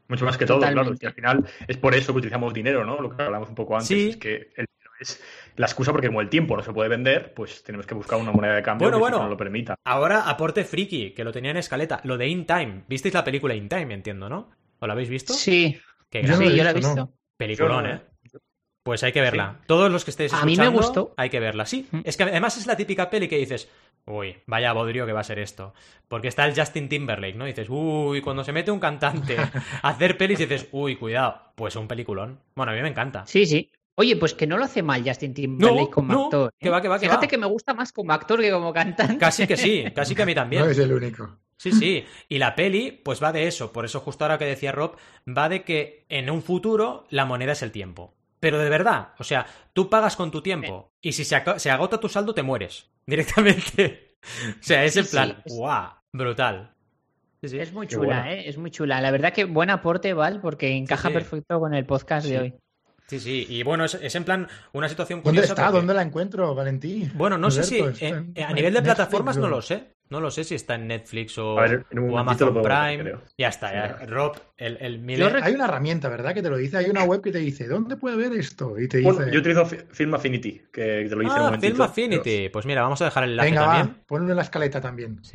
Mucho más que todo, Totalmente. claro. Y al final es por eso que utilizamos dinero, ¿no? Lo que hablamos un poco antes. Sí. Es que el dinero es la excusa porque como el tiempo no se puede vender, pues tenemos que buscar una moneda de cambio Bueno, que bueno. nos lo permita. Ahora, aporte friki, que lo tenía en escaleta. Lo de In Time. ¿Visteis la película In Time, entiendo, no? ¿O la habéis visto? Sí, Qué Yo gran no sí, yo la he visto, no. peliculón, no, ¿eh? Pues hay que verla. Todos los que estéis A escuchando, mí me gustó. hay que verla. Sí, Mm. es que además es la típica peli que dices, uy, vaya bodrio que va a ser esto. Porque está el Justin Timberlake, ¿no? Y dices, uy, cuando se mete un cantante a hacer pelis, dices, uy, cuidado, pues un peliculón. Bueno, a mí me encanta. Sí, sí. Oye, pues que no lo hace mal Justin Timberlake No, como no, actor. ¿eh? que va, que va, que Fíjate va. que me gusta más como actor que como cantante. Casi que sí, casi que a mí también. No es el único. Sí, sí. Y la peli, pues va de eso. Por eso, justo ahora que decía Rob, va de que en un futuro la moneda es el tiempo. Pero de verdad, o sea, tú pagas con tu tiempo y si se, agota tu saldo, te mueres directamente. o sea, es Sí, en plan, sí, es- ¡guau! Brutal. Sí, sí. Es muy chula. ¿eh? Es muy chula. La verdad que buen aporte, Val, porque encaja sí. perfecto con el podcast Sí. de hoy. Sí, sí. Y bueno, es, es en plan una situación ¿Dónde curiosa. está? porque- ¿Dónde la encuentro, Valentín? Bueno, no sé si ¿está en a nivel de plataformas no lo sé. No lo sé si está en Netflix o, A ver, en un o momentito Amazon puedo ver, Prime. Ya está, ya. Sí. Rob, el, el Hay una herramienta, ¿verdad? Que te lo dice. Hay una web que te dice, ¿dónde puede ver esto? Y te dice, Bueno, yo utilizo Fi- Film Affinity, que te lo hice en un Ah, momentito. Film Affinity. Pues mira, vamos a dejar el enlace venga, también. va, ponlo en la escaleta también. Sí.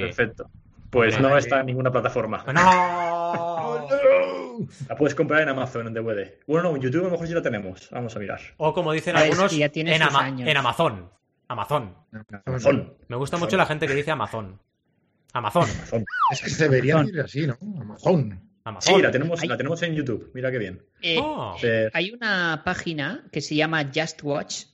Pero- Perfecto. Pues Venga, no que- está en ninguna plataforma. ¡No! La puedes comprar en Amazon, en DVD. Bueno, no, en YouTube a lo mejor ya la tenemos. Vamos a mirar. O como dicen Ah, es algunos, que ya tiene en, sus Ama- años. en Amazon. Amazon. Amazon. Me gusta mucho Amazon. la gente que dice Amazon. Amazon. Amazon. Es que se debería Amazon. decir así, ¿no? Amazon. Amazon. Sí, la tenemos, Hay- la tenemos en YouTube. Mira qué bien. Eh, Oh. Eh, Hay una página que se llama Just Watch,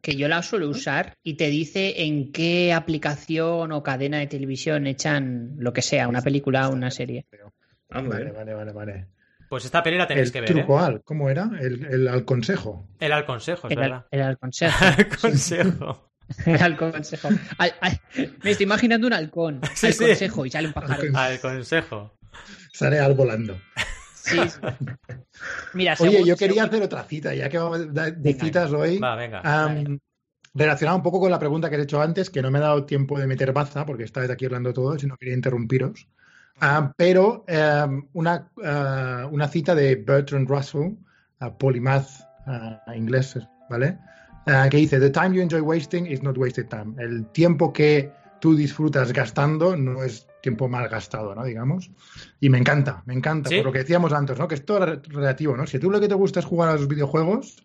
que yo la suelo usar y te dice en qué aplicación o cadena de televisión echan lo que sea, una película o una serie. ah, Vale, vale, vale, vale. Pues esta peli la tenéis El que ver, ¿eh? truco al, ¿cómo era? El, el al consejo. El al consejo, es Era, verdad. era el consejo. Al consejo. Consejo. Al- al- me estoy imaginando un halcón. Sí, al sí. consejo y sale un pájaro. Al consejo. Sale al volando. Sí. Mira, Oye, según- yo quería según- hacer otra cita, ya que vamos de, de Venga. citas hoy. Va, venga. Am, relacionado un poco con la pregunta que he hecho antes, que no me he dado tiempo de meter baza, porque estabais aquí hablando todos y no quería interrumpiros. Ah, pero em, una, ah, una cita de Bertrand Russell, polymath ah, inglés, ¿vale? Ah, que dice, The time you enjoy wasting is not wasted time. El tiempo que tú disfrutas gastando, no es tiempo mal gastado, ¿no? Digamos. Y me encanta, me encanta, ¿Sí? por lo que decíamos antes, ¿no? Que es todo re- relativo, ¿no? Si tú lo que te gusta es jugar a los videojuegos,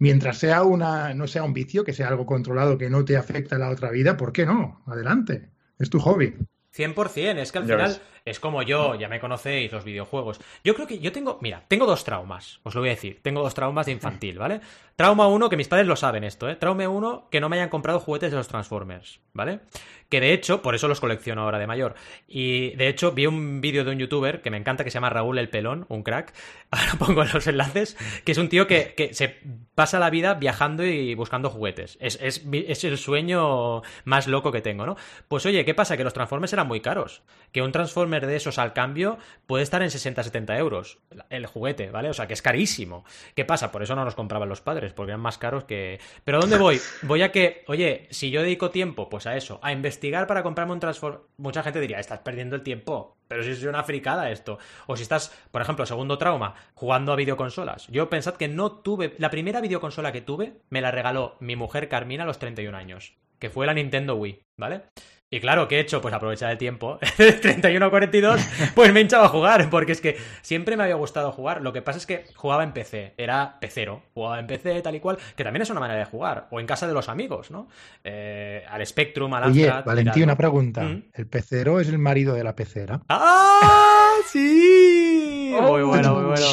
mientras sea una, no sea un vicio, que sea algo controlado que no te afecta a la otra vida, ¿por qué no? Adelante. Es tu hobby. 100%, es que al final ves. Es como yo, ya me conocéis los videojuegos. Yo creo que yo tengo, mira, tengo dos traumas, os lo voy a decir, tengo dos traumas de infantil, ¿vale? Trauma uno, que mis padres lo saben esto, ¿eh? Trauma uno, que no me hayan comprado juguetes de los Transformers, ¿vale? Que de hecho, por eso los colecciono ahora de mayor. Y de hecho, vi un vídeo de un youtuber que me encanta, que se llama Raúl el Pelón, un crack. Ahora pongo los enlaces, que es un tío que, que se pasa la vida viajando y buscando juguetes. Es, es, es el sueño más loco que tengo, ¿no? Pues oye, ¿qué pasa? Que los Transformers eran muy caros. Que un Transformer de esos al cambio puede estar en 60-70 euros. El juguete, ¿vale? O sea, que es carísimo. ¿Qué pasa? Por eso no nos compraban los padres, porque eran más caros que... Pero ¿a dónde voy? Voy a que, oye, si yo dedico tiempo, pues a eso, a investigar para comprarme un Transformer... Mucha gente diría, estás perdiendo el tiempo. Pero si es una fricada esto. O si estás, por ejemplo, segundo trauma, jugando a videoconsolas. Yo pensad que no tuve... La primera videoconsola que tuve me la regaló mi mujer Carmina a los 31 años. Que fue la Nintendo Wii, ¿vale? Y claro, ¿qué he hecho? Pues aprovechar el tiempo. 31 a 42, pues me he hinchado a jugar, porque es que siempre me había gustado jugar. Lo que pasa es que jugaba en PC, era pecero. Jugaba en PC, tal y cual, que también es una manera de jugar. O en casa de los amigos, ¿no? Eh, al Spectrum, al Oye, Amstrad. Valentín, una pregunta. Mm. ¿El pecero es el marido de la pecera? ¡Ah! ¡Sí! Oh. Muy bueno, muy bueno.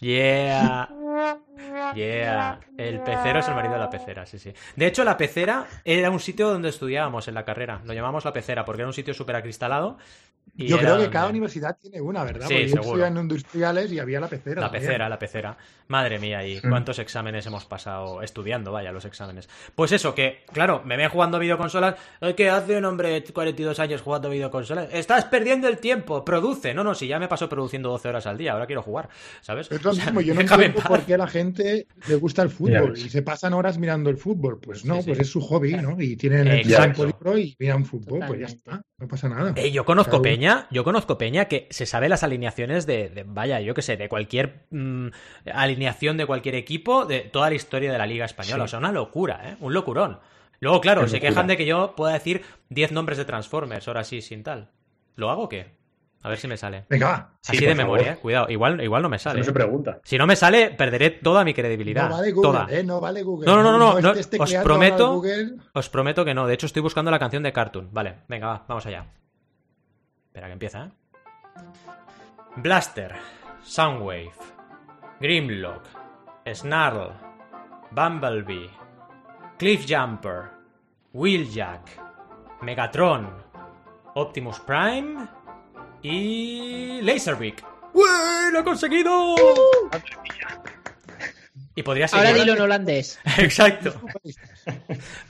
Yeah. El pecero es el marido de la pecera, sí, sí. De hecho, la pecera era un sitio donde estudiábamos en la carrera. Lo llamamos la pecera porque era un sitio súper acristalado. Y Yo era creo que donde- cada universidad tiene una, ¿verdad? Sí, Porque yo seguro. estudié en industriales y había la pecera. La también. pecera, la pecera. Madre mía, y cuántos exámenes hemos pasado estudiando, vaya, los exámenes. Pues eso, que, claro, me ven jugando a videoconsolas. "Ay, ¿Qué hace un hombre de 42 años jugando a videoconsolas? Estás perdiendo el tiempo, produce. No, no, si ya me paso produciendo 12 horas al día, ahora quiero jugar, ¿sabes? Es lo O sea, mismo, yo no entiendo por qué a la gente le gusta el fútbol y se pasan horas mirando el fútbol. Pues no, Sí, sí. pues es su hobby, ¿no? Y tienen el Exacto. tiempo libre y miran fútbol, pues ya está, no pasa nada. Eh, yo conozco uno- Peña, yo conozco Peña que se sabe las alineaciones de, de- vaya, yo qué sé, de cualquier mm, alineación de cualquier equipo, de toda la historia de la Liga Española. Sí. O sea, una locura, ¿eh? Un locurón. Luego, claro, se locura. quejan de que yo pueda decir 10 nombres de Transformers, ahora sí, sin tal. ¿Lo hago o qué? A ver si me sale. Venga, va. Sí, Así de memoria, favor. Cuidado, igual, igual no me Eso sale. no se eh. pregunta. Si no me sale, perderé toda mi credibilidad. No vale Google, toda. ¿eh? No vale Google. No, no, no, no, os prometo-. Os prometo que no. De hecho, estoy buscando la canción de Cartoon. Vale, venga, va, vamos allá. Espera que empieza, ¿eh? Blaster, Soundwave, Grimlock, Snarl, Bumblebee, Cliffjumper, Wheeljack, Megatron, Optimus Prime y Laserbeak. ¡Uy! ¡Lo he conseguido! Y podría seguir. Ahora dilo en holandés. Exacto.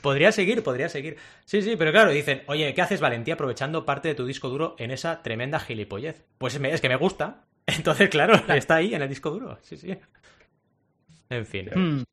Podría seguir, podría seguir. Sí, sí, pero claro, dicen, oye, ¿qué haces, Valentía, aprovechando parte de tu disco duro en esa tremenda gilipollez? Pues es que me gusta. Entonces, claro, está ahí en el disco duro. Sí, sí. En fin. Hmm.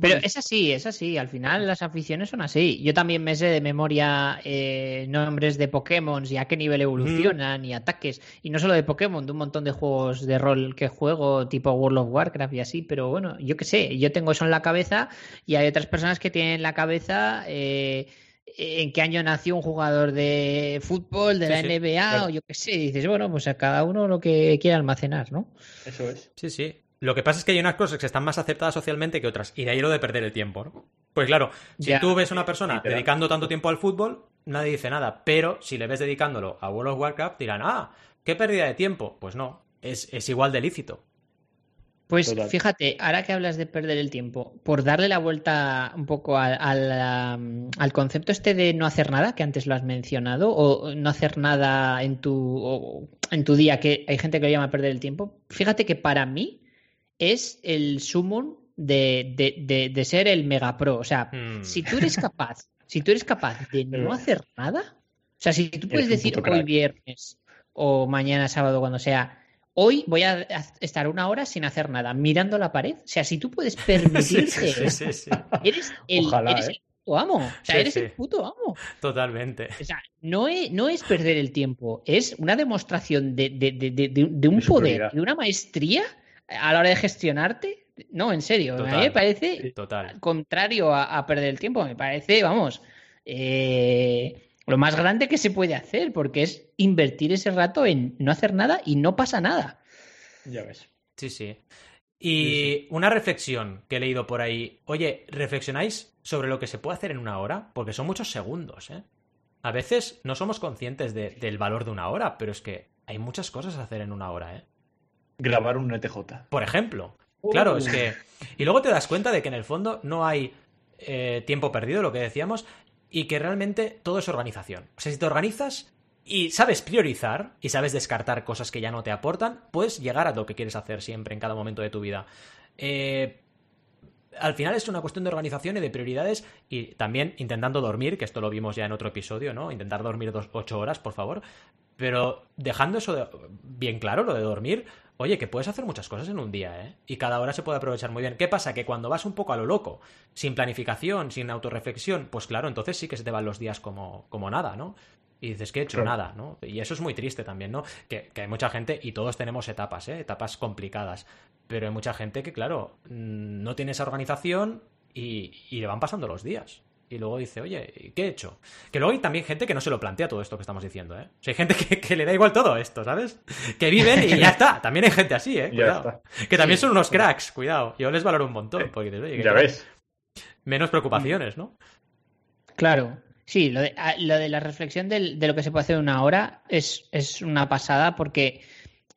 Pero es así, es así. Al final las aficiones son así. Yo también me sé de memoria eh, nombres de Pokémon y a qué nivel evolucionan y ataques. Y no solo de Pokémon, de un montón de juegos de rol que juego, tipo World of Warcraft y así. Pero bueno, yo qué sé, yo tengo eso en la cabeza y hay otras personas que tienen en la cabeza eh, en qué año nació un jugador de fútbol, de Sí, la sí, NBA claro. o yo qué sé. Y dices, bueno, pues a cada uno lo que quiera almacenar, ¿no? Eso es. Sí, sí. Lo que pasa es que hay unas cosas que están más aceptadas socialmente que otras. Y de ahí lo de perder el tiempo, ¿no? Pues claro, si Ya. tú ves a una persona dedicando tanto tiempo al fútbol, nadie dice nada. Pero si le ves dedicándolo a World of Warcraft, dirán, ah, qué pérdida de tiempo. Pues no, es, es igual de lícito. Pues Total. fíjate, ahora que hablas de perder el tiempo, por darle la vuelta un poco al, al, um, al concepto este de no hacer nada, que antes lo has mencionado, o no hacer nada en tu, o- en tu día, que hay gente que lo llama perder el tiempo, fíjate que para mí es el sumum de, de, de, de ser el mega pro. O sea, Hmm. si tú eres capaz, si tú eres capaz de no hacer nada, o sea, si tú puedes decir hoy viernes o mañana sábado, cuando sea, hoy voy a estar una hora sin hacer nada, mirando la pared. O sea, si tú puedes permitirte, Sí, sí, sí, eres el, Ojalá, eres ¿eh? el puto amo. O sea, eres el puto amo. Totalmente. O sea, no es, no es perder el tiempo, es una demostración de, de- de- de- un De poder, de una maestría a la hora de gestionarte. No, en serio, a mí Total. me parece Total. contrario a, a perder el tiempo, me parece, vamos, eh, lo más grande que se puede hacer, porque es invertir ese rato en no hacer nada y no pasa nada. Ya ves. Sí, sí. Y una reflexión que he leído por ahí. Oye, ¿reflexionáis sobre lo que se puede hacer en una hora? Porque son muchos segundos, ¿eh? A veces no somos conscientes de- del valor de una hora, pero es que hay muchas cosas a hacer en una hora, ¿eh? Grabar un ETJ. Por ejemplo. Claro, Uh. es que. Y luego te das cuenta de que en el fondo no hay eh, tiempo perdido, lo que decíamos, y que realmente todo es organización. O sea, si te organizas y sabes priorizar y sabes descartar cosas que ya no te aportan, puedes llegar a lo que quieres hacer siempre en cada momento de tu vida. Eh, al final es una cuestión de organización y de prioridades y también intentando dormir, que esto lo vimos ya en otro episodio, ¿no? Intentar dormir dos, ocho horas, por favor. Pero dejando eso de- bien claro, lo de dormir, oye, que puedes hacer muchas cosas en un día, ¿eh? Y cada hora se puede aprovechar muy bien. ¿Qué pasa? Que cuando vas un poco a lo loco, sin planificación, sin autorreflexión, pues claro, entonces sí que se te van los días como, como nada, ¿no? Y dices que he hecho Claro. nada, ¿no? Y eso es muy triste también, ¿no? Que, que hay mucha gente, y todos tenemos etapas, ¿eh? Etapas complicadas. Pero hay mucha gente que, claro, mm, no tiene esa organización y, y le van pasando los días. Y luego dice, oye, ¿qué he hecho? Que luego hay también gente que no se lo plantea todo esto que estamos diciendo, ¿eh? O sea, hay gente que, que le da igual todo esto, ¿sabes? Que viven y ya está. También hay gente así, ¿eh? Cuidado. Que también Sí. son unos cracks, cuidado. Yo les valoro un montón. Porque dices, oye, que Ya ves. menos preocupaciones, ¿no? Claro. Sí, lo de, ah, lo de la reflexión del- de lo que se puede hacer en una hora es, es una pasada porque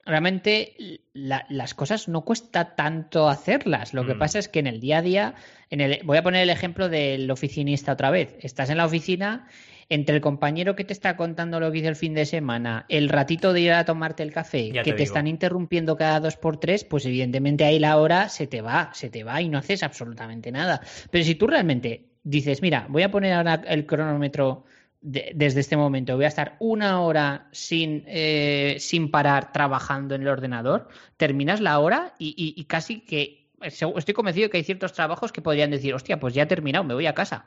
realmente la- las cosas no cuesta tanto hacerlas. Lo que Mm. pasa es que en el día a día, en el, voy a poner el ejemplo del oficinista otra vez. Estás en la oficina, entre el compañero que te está contando lo que hizo el fin de semana, el ratito de ir a tomarte el café, Ya que te te, están interrumpiendo cada dos por tres, pues evidentemente ahí la hora se te va, se te va y no haces absolutamente nada. Pero si tú realmente dices, mira, voy a poner ahora el cronómetro de- desde este momento, voy a estar una hora sin, eh, sin parar trabajando en el ordenador, terminas la hora y, y- y casi que estoy convencido que hay ciertos trabajos que podrían decir, hostia, pues ya he terminado, me voy a casa.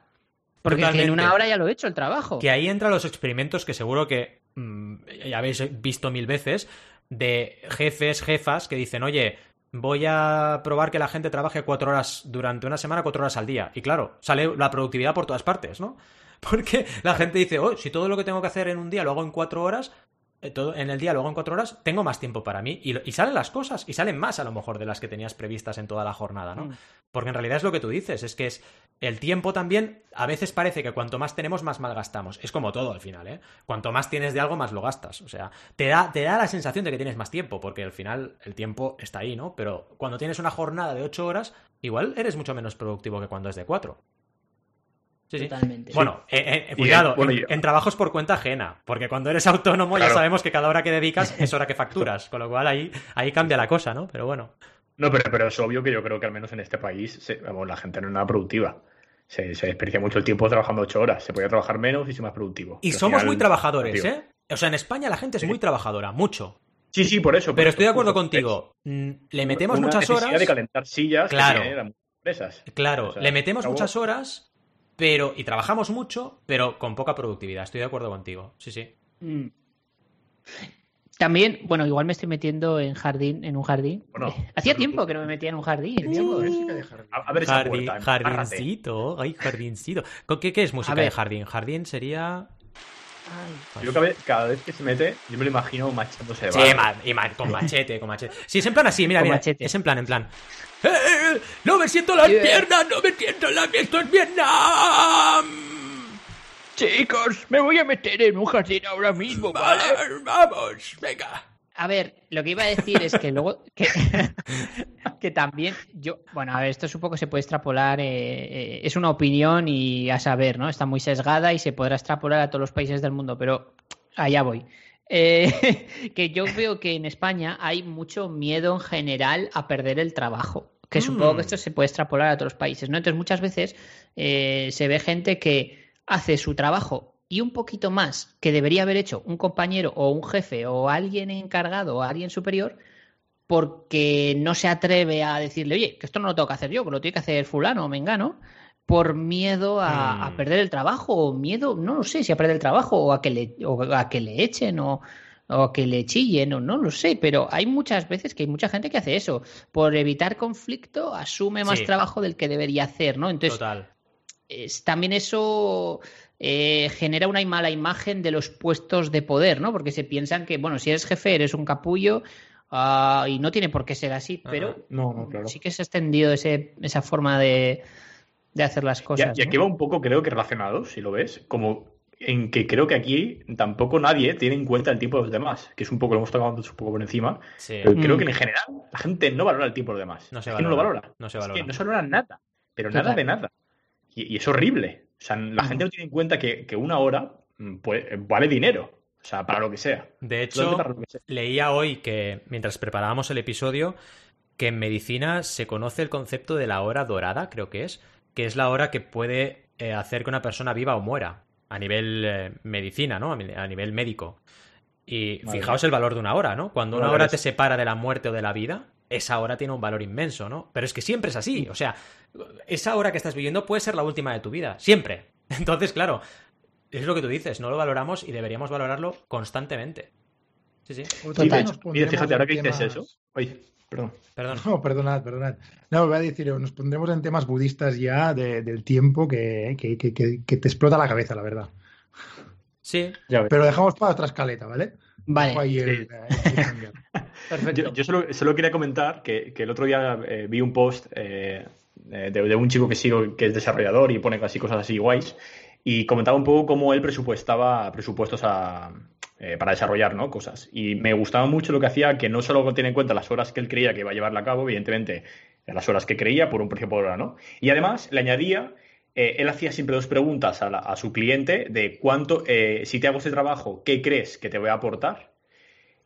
Porque en una hora ya lo he hecho el trabajo. Que ahí entran los experimentos que seguro que mm, ya habéis visto mil veces de jefes, jefas que dicen, oye, voy a probar que la gente trabaje cuatro horas durante una semana, cuatro horas al día. Y claro, sale la productividad por todas partes, ¿no? Porque la gente dice, oh, si todo lo que tengo que hacer en un día lo hago en cuatro horas, eh, todo, en el día lo hago en cuatro horas, tengo más tiempo para mí. Y, salen las cosas, y salen más a lo mejor de las que tenías previstas en toda la jornada, ¿no? Mm. Porque en realidad es lo que tú dices, es que es el tiempo también, a veces parece que cuanto más tenemos, más malgastamos. Es como todo al final, ¿eh? Cuanto más tienes de algo, más lo gastas. O sea, te da, te da la sensación de que tienes más tiempo, porque al final el tiempo está ahí, ¿no? Pero cuando tienes una jornada de ocho horas, igual eres mucho menos productivo que cuando es de cuatro. Sí, sí. Totalmente. Bueno, eh, eh, cuidado, bueno, en, trabajos por cuenta ajena, porque cuando eres autónomo ya sabemos que cada hora que dedicas es hora que facturas, con lo cual ahí, ahí cambia la cosa, ¿no? Pero bueno. No, pero, pero es obvio que yo creo que al menos en este país se- vamos, la gente no es nada productiva. Se, se desperdicia mucho el tiempo trabajando ocho horas. Se podría trabajar menos y ser más productivo. Y Pero somos final, muy trabajadores. ¿eh? O sea, en España la gente es Sí. muy trabajadora, mucho. Sí, sí, por eso. por Pero eso, estoy de acuerdo contigo. Mm, Le metemos una muchas necesidad horas. de calentar sillas Claro. que empresas. Claro, O sea, le metemos muchas horas, pero. Y trabajamos mucho, pero con poca productividad. Estoy de acuerdo contigo. Sí, sí. Mm. También, bueno, igual me estoy metiendo en jardín, en un jardín. Bueno, Hacía tiempo que no me metía en un jardín. De jardín. A, a ver esa Jardín, puerta. jardincito. Ay, jardincito. ¿Con ¿Qué, qué es música de jardín? Jardín sería. Ay. Yo cada vez, cada vez que se mete, yo me lo imagino machándose de Sí, y ma- con machete, con machete. Sí, es en plan así, mira, Con mira. machete. Es en plan, en plan. ¡Eh, eh, eh! ¡No me siento las Yeah. piernas! ¡No me siento las piernas! ¡Esto es Vietnam! Chicos, me voy a meter en un jardín ahora mismo, ¿vale? Vamos, venga. A ver, lo que iba a decir es que luego que, que también yo, bueno, a ver, esto supongo que se puede extrapolar, eh, eh, es una opinión y a saber, ¿no? Está muy sesgada y se podrá extrapolar a todos los países del mundo, pero allá voy. Eh, que yo veo que en España hay mucho miedo en general a perder el trabajo. Que supongo Mm. que esto se puede extrapolar a otros países, ¿no? Entonces muchas veces se ve gente que hace su trabajo y un poquito más que debería haber hecho un compañero o un jefe o alguien encargado o alguien superior porque no se atreve a decirle, oye, que esto no lo tengo que hacer yo, que lo tiene que hacer fulano o mengano, por miedo a, a Mm. perder el trabajo o miedo, no lo sé, si a perder el trabajo o a que le, o a que le echen o, o a que le chillen o no lo sé, pero hay muchas veces que hay mucha gente que hace eso. Por evitar conflicto asume más Sí. trabajo del que debería hacer, ¿no? Entonces, Total. es- también eso eh, genera una mala imagen de los puestos de poder, ¿no? Porque se piensan que, bueno, si eres jefe, eres un capullo ah, y no tiene por qué ser así, pero No, no, claro. sí que se ha extendido ese, esa forma de, de hacer las cosas. y aquí ¿no? va un poco, creo que relacionado, si lo ves, como en que creo que aquí tampoco nadie tiene en cuenta el tiempo de los demás, que es un poco, lo hemos tocado antes un poco por encima, Sí. pero creo Mm. que en general la gente no valora el tiempo de los demás. No se es que no lo valora, valora. no se Es valora. que no se valora nada, pero Total. nada de nada. Y, y es horrible. O sea, la gente no tiene en cuenta que, que una hora mm, pues, vale dinero. O sea, para lo que sea. De hecho, sea. leía hoy que mientras preparábamos el episodio, que en medicina se conoce el concepto de la hora dorada, creo que es, que es la hora que puede eh, hacer que una persona viva o muera, a nivel eh, medicina, ¿no? A nivel médico. Y Madre fijaos el valor de una hora, ¿no? Cuando una hora te separa de la muerte o de la vida, esa hora tiene un valor inmenso, ¿no? Pero es que siempre es así, o sea, esa hora que estás viviendo puede ser la última de tu vida, siempre. Entonces, claro, es lo que tú dices, no lo valoramos y deberíamos valorarlo constantemente. Sí, sí, mira, pondremos fíjate, ahora en que dices temas- eso. Oye, perdón. perdón. No, perdonad, perdonad. No, voy a decir, nos pondremos en temas budistas ya de- del tiempo que, que- que- que- que te explota la cabeza, la verdad. Sí. Pero dejamos para otra escaleta, ¿vale? Vale, Dejo ahí el- Sí. el cliffhanger. Perfecto. Yo, solo, quería comentar que, el otro día eh, vi un post eh, de, de un chico que sigo que es desarrollador y pone casi cosas así guays y comentaba un poco cómo él presupuestaba presupuestos a, eh, para desarrollar ¿no? cosas. Y me gustaba mucho lo que hacía, que no solo tiene en cuenta las horas que él creía que iba a llevarla a cabo, evidentemente las horas que creía por un precio por hora, ¿no? Y además le añadía eh, él hacía siempre dos preguntas a, su cliente de cuánto, eh, si te hago este trabajo, ¿qué crees que te voy a aportar?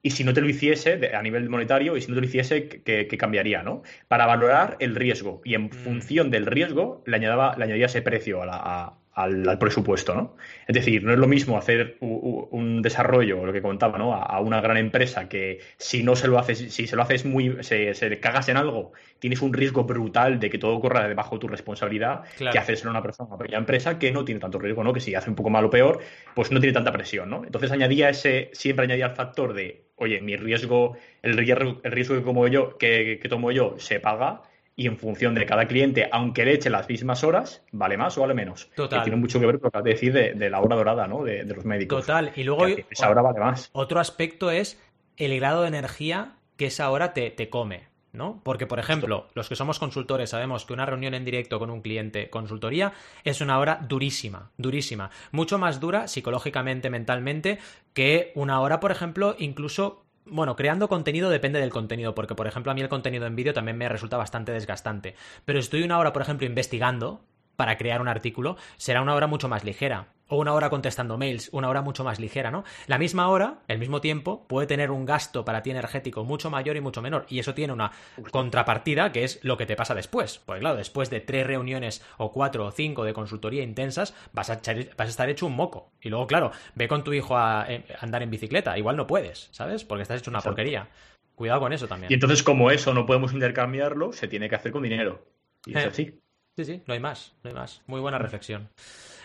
Y si no te lo hiciese a nivel monetario, y si no te lo hiciese, ¿qué, qué cambiaría, no? Para valorar el riesgo. Y en función del riesgo, le, añadaba, le añadía ese precio a la- a- al, al presupuesto, ¿no? Es decir, no es lo mismo hacer u- u- un desarrollo, lo que contaba, ¿no? A, a una gran empresa que si no se lo haces, si se lo haces muy, se, se cagas en algo, tienes un riesgo brutal de que todo corra debajo de tu responsabilidad, Claro. que haces en una persona, una pequeña empresa que no tiene tanto riesgo, ¿no? Que si hace un poco mal o peor, pues no tiene tanta presión, ¿no? Entonces añadía ese, siempre añadía el factor de, oye, mi riesgo, el riesgo, el riesgo que, como yo, que, que tomo yo se paga y en función de cada cliente, aunque le eche las mismas horas, vale más o vale menos. Total. Que tiene mucho que ver con lo que acabas de decir de, de la hora dorada, ¿no? De, de los médicos. total. Y luego Que esa hora vale más. otro aspecto es el grado de energía que esa hora te, te come, ¿no? Porque, por ejemplo, los que somos consultores sabemos que una reunión en directo con un cliente, consultoría, es una hora durísima, durísima. Mucho más dura psicológicamente, mentalmente, que una hora, por ejemplo, incluso bueno, creando contenido depende del contenido, porque por ejemplo a mí el contenido en vídeo también me resulta bastante desgastante. Pero si estoy una hora, por ejemplo, investigando para crear un artículo, será una hora mucho más ligera. O una hora contestando mails, una hora mucho más ligera, ¿no? La misma hora, el mismo tiempo, puede tener un gasto para ti energético mucho mayor y mucho menor. Y eso tiene una contrapartida que es lo que te pasa después. Porque claro, después de tres reuniones o cuatro o cinco de consultoría intensas, vas a, echar- vas a estar hecho un moco. Y luego, claro, ve con tu hijo a eh, andar en bicicleta. Igual no puedes, ¿sabes? Porque estás hecho una Exacto. porquería. Cuidado con eso también. Y entonces, como eso no podemos intercambiarlo, se tiene que hacer con dinero. Y es Eh. así. Sí, sí, no hay más, no hay más. Muy buena reflexión.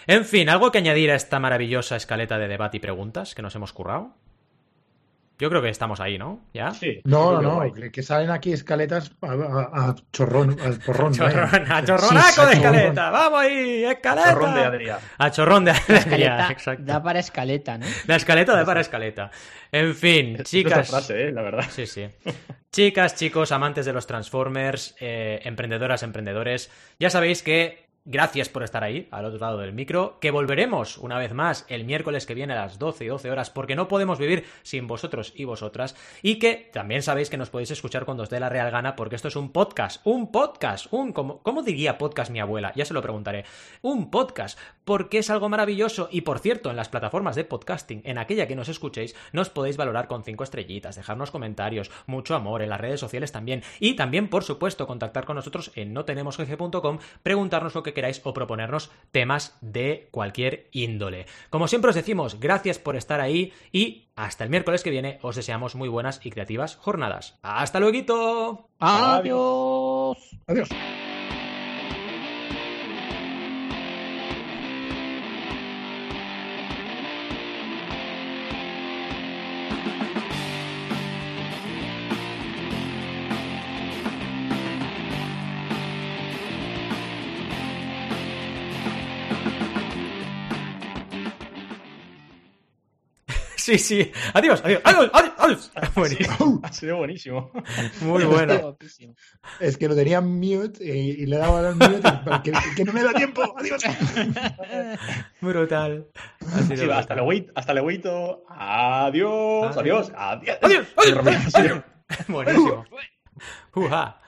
En fin, ¿algo que añadir a esta maravillosa escaleta de debate y preguntas que nos hemos currado? Yo creo que estamos ahí, ¿no? ¿Ya? Sí. No, no, no, que salen aquí escaletas a, a- a chorrón, al porrón. Chorrón, a chorronaco Sí, de escaleta, vamos ahí, escaleta. Chorrón de Adrián. A chorrón de Adrián, escaleta exacto. da para escaleta, ¿no? La escaleta de para escaleta. En fin, chicas. frase, eh, la verdad. Sí, sí. Chicas, chicos, amantes de los Transformers, eh, emprendedoras, emprendedores, ya sabéis que gracias por estar ahí, al otro lado del micro, que volveremos una vez más el miércoles que viene a las 12 y 12 horas, porque no podemos vivir sin vosotros y vosotras, y que también sabéis que nos podéis escuchar cuando os dé la real gana, porque esto es un podcast, un podcast, un, ¿cómo, cómo diría podcast mi abuela? Ya se lo preguntaré. Un podcast, porque es algo maravilloso, y por cierto, en las plataformas de podcasting, en aquella que nos escuchéis, nos podéis valorar con cinco estrellitas, dejarnos comentarios, mucho amor, en las redes sociales también, y también, por supuesto, contactar con nosotros en notenemosjefe.com, preguntarnos lo que queráis o proponernos temas de cualquier índole. Como siempre os decimos, gracias por estar ahí y hasta el miércoles que viene os deseamos muy buenas y creativas jornadas. ¡Hasta luego! Adiós. Adiós. Sí, sí. Adiós, adiós, adiós, adiós. adiós. Buenísimo. Ha sido buenísimo. Muy bueno. Guapísimo. Es que lo tenía en mute y, y le daba al mute pero que, que no me da tiempo. Adiós. Brutal. Ha sido Sí, hasta luego. Hasta luego. Adiós. Adiós. Adiós. Adiós, adiós, adiós. Buenísimo. Uja.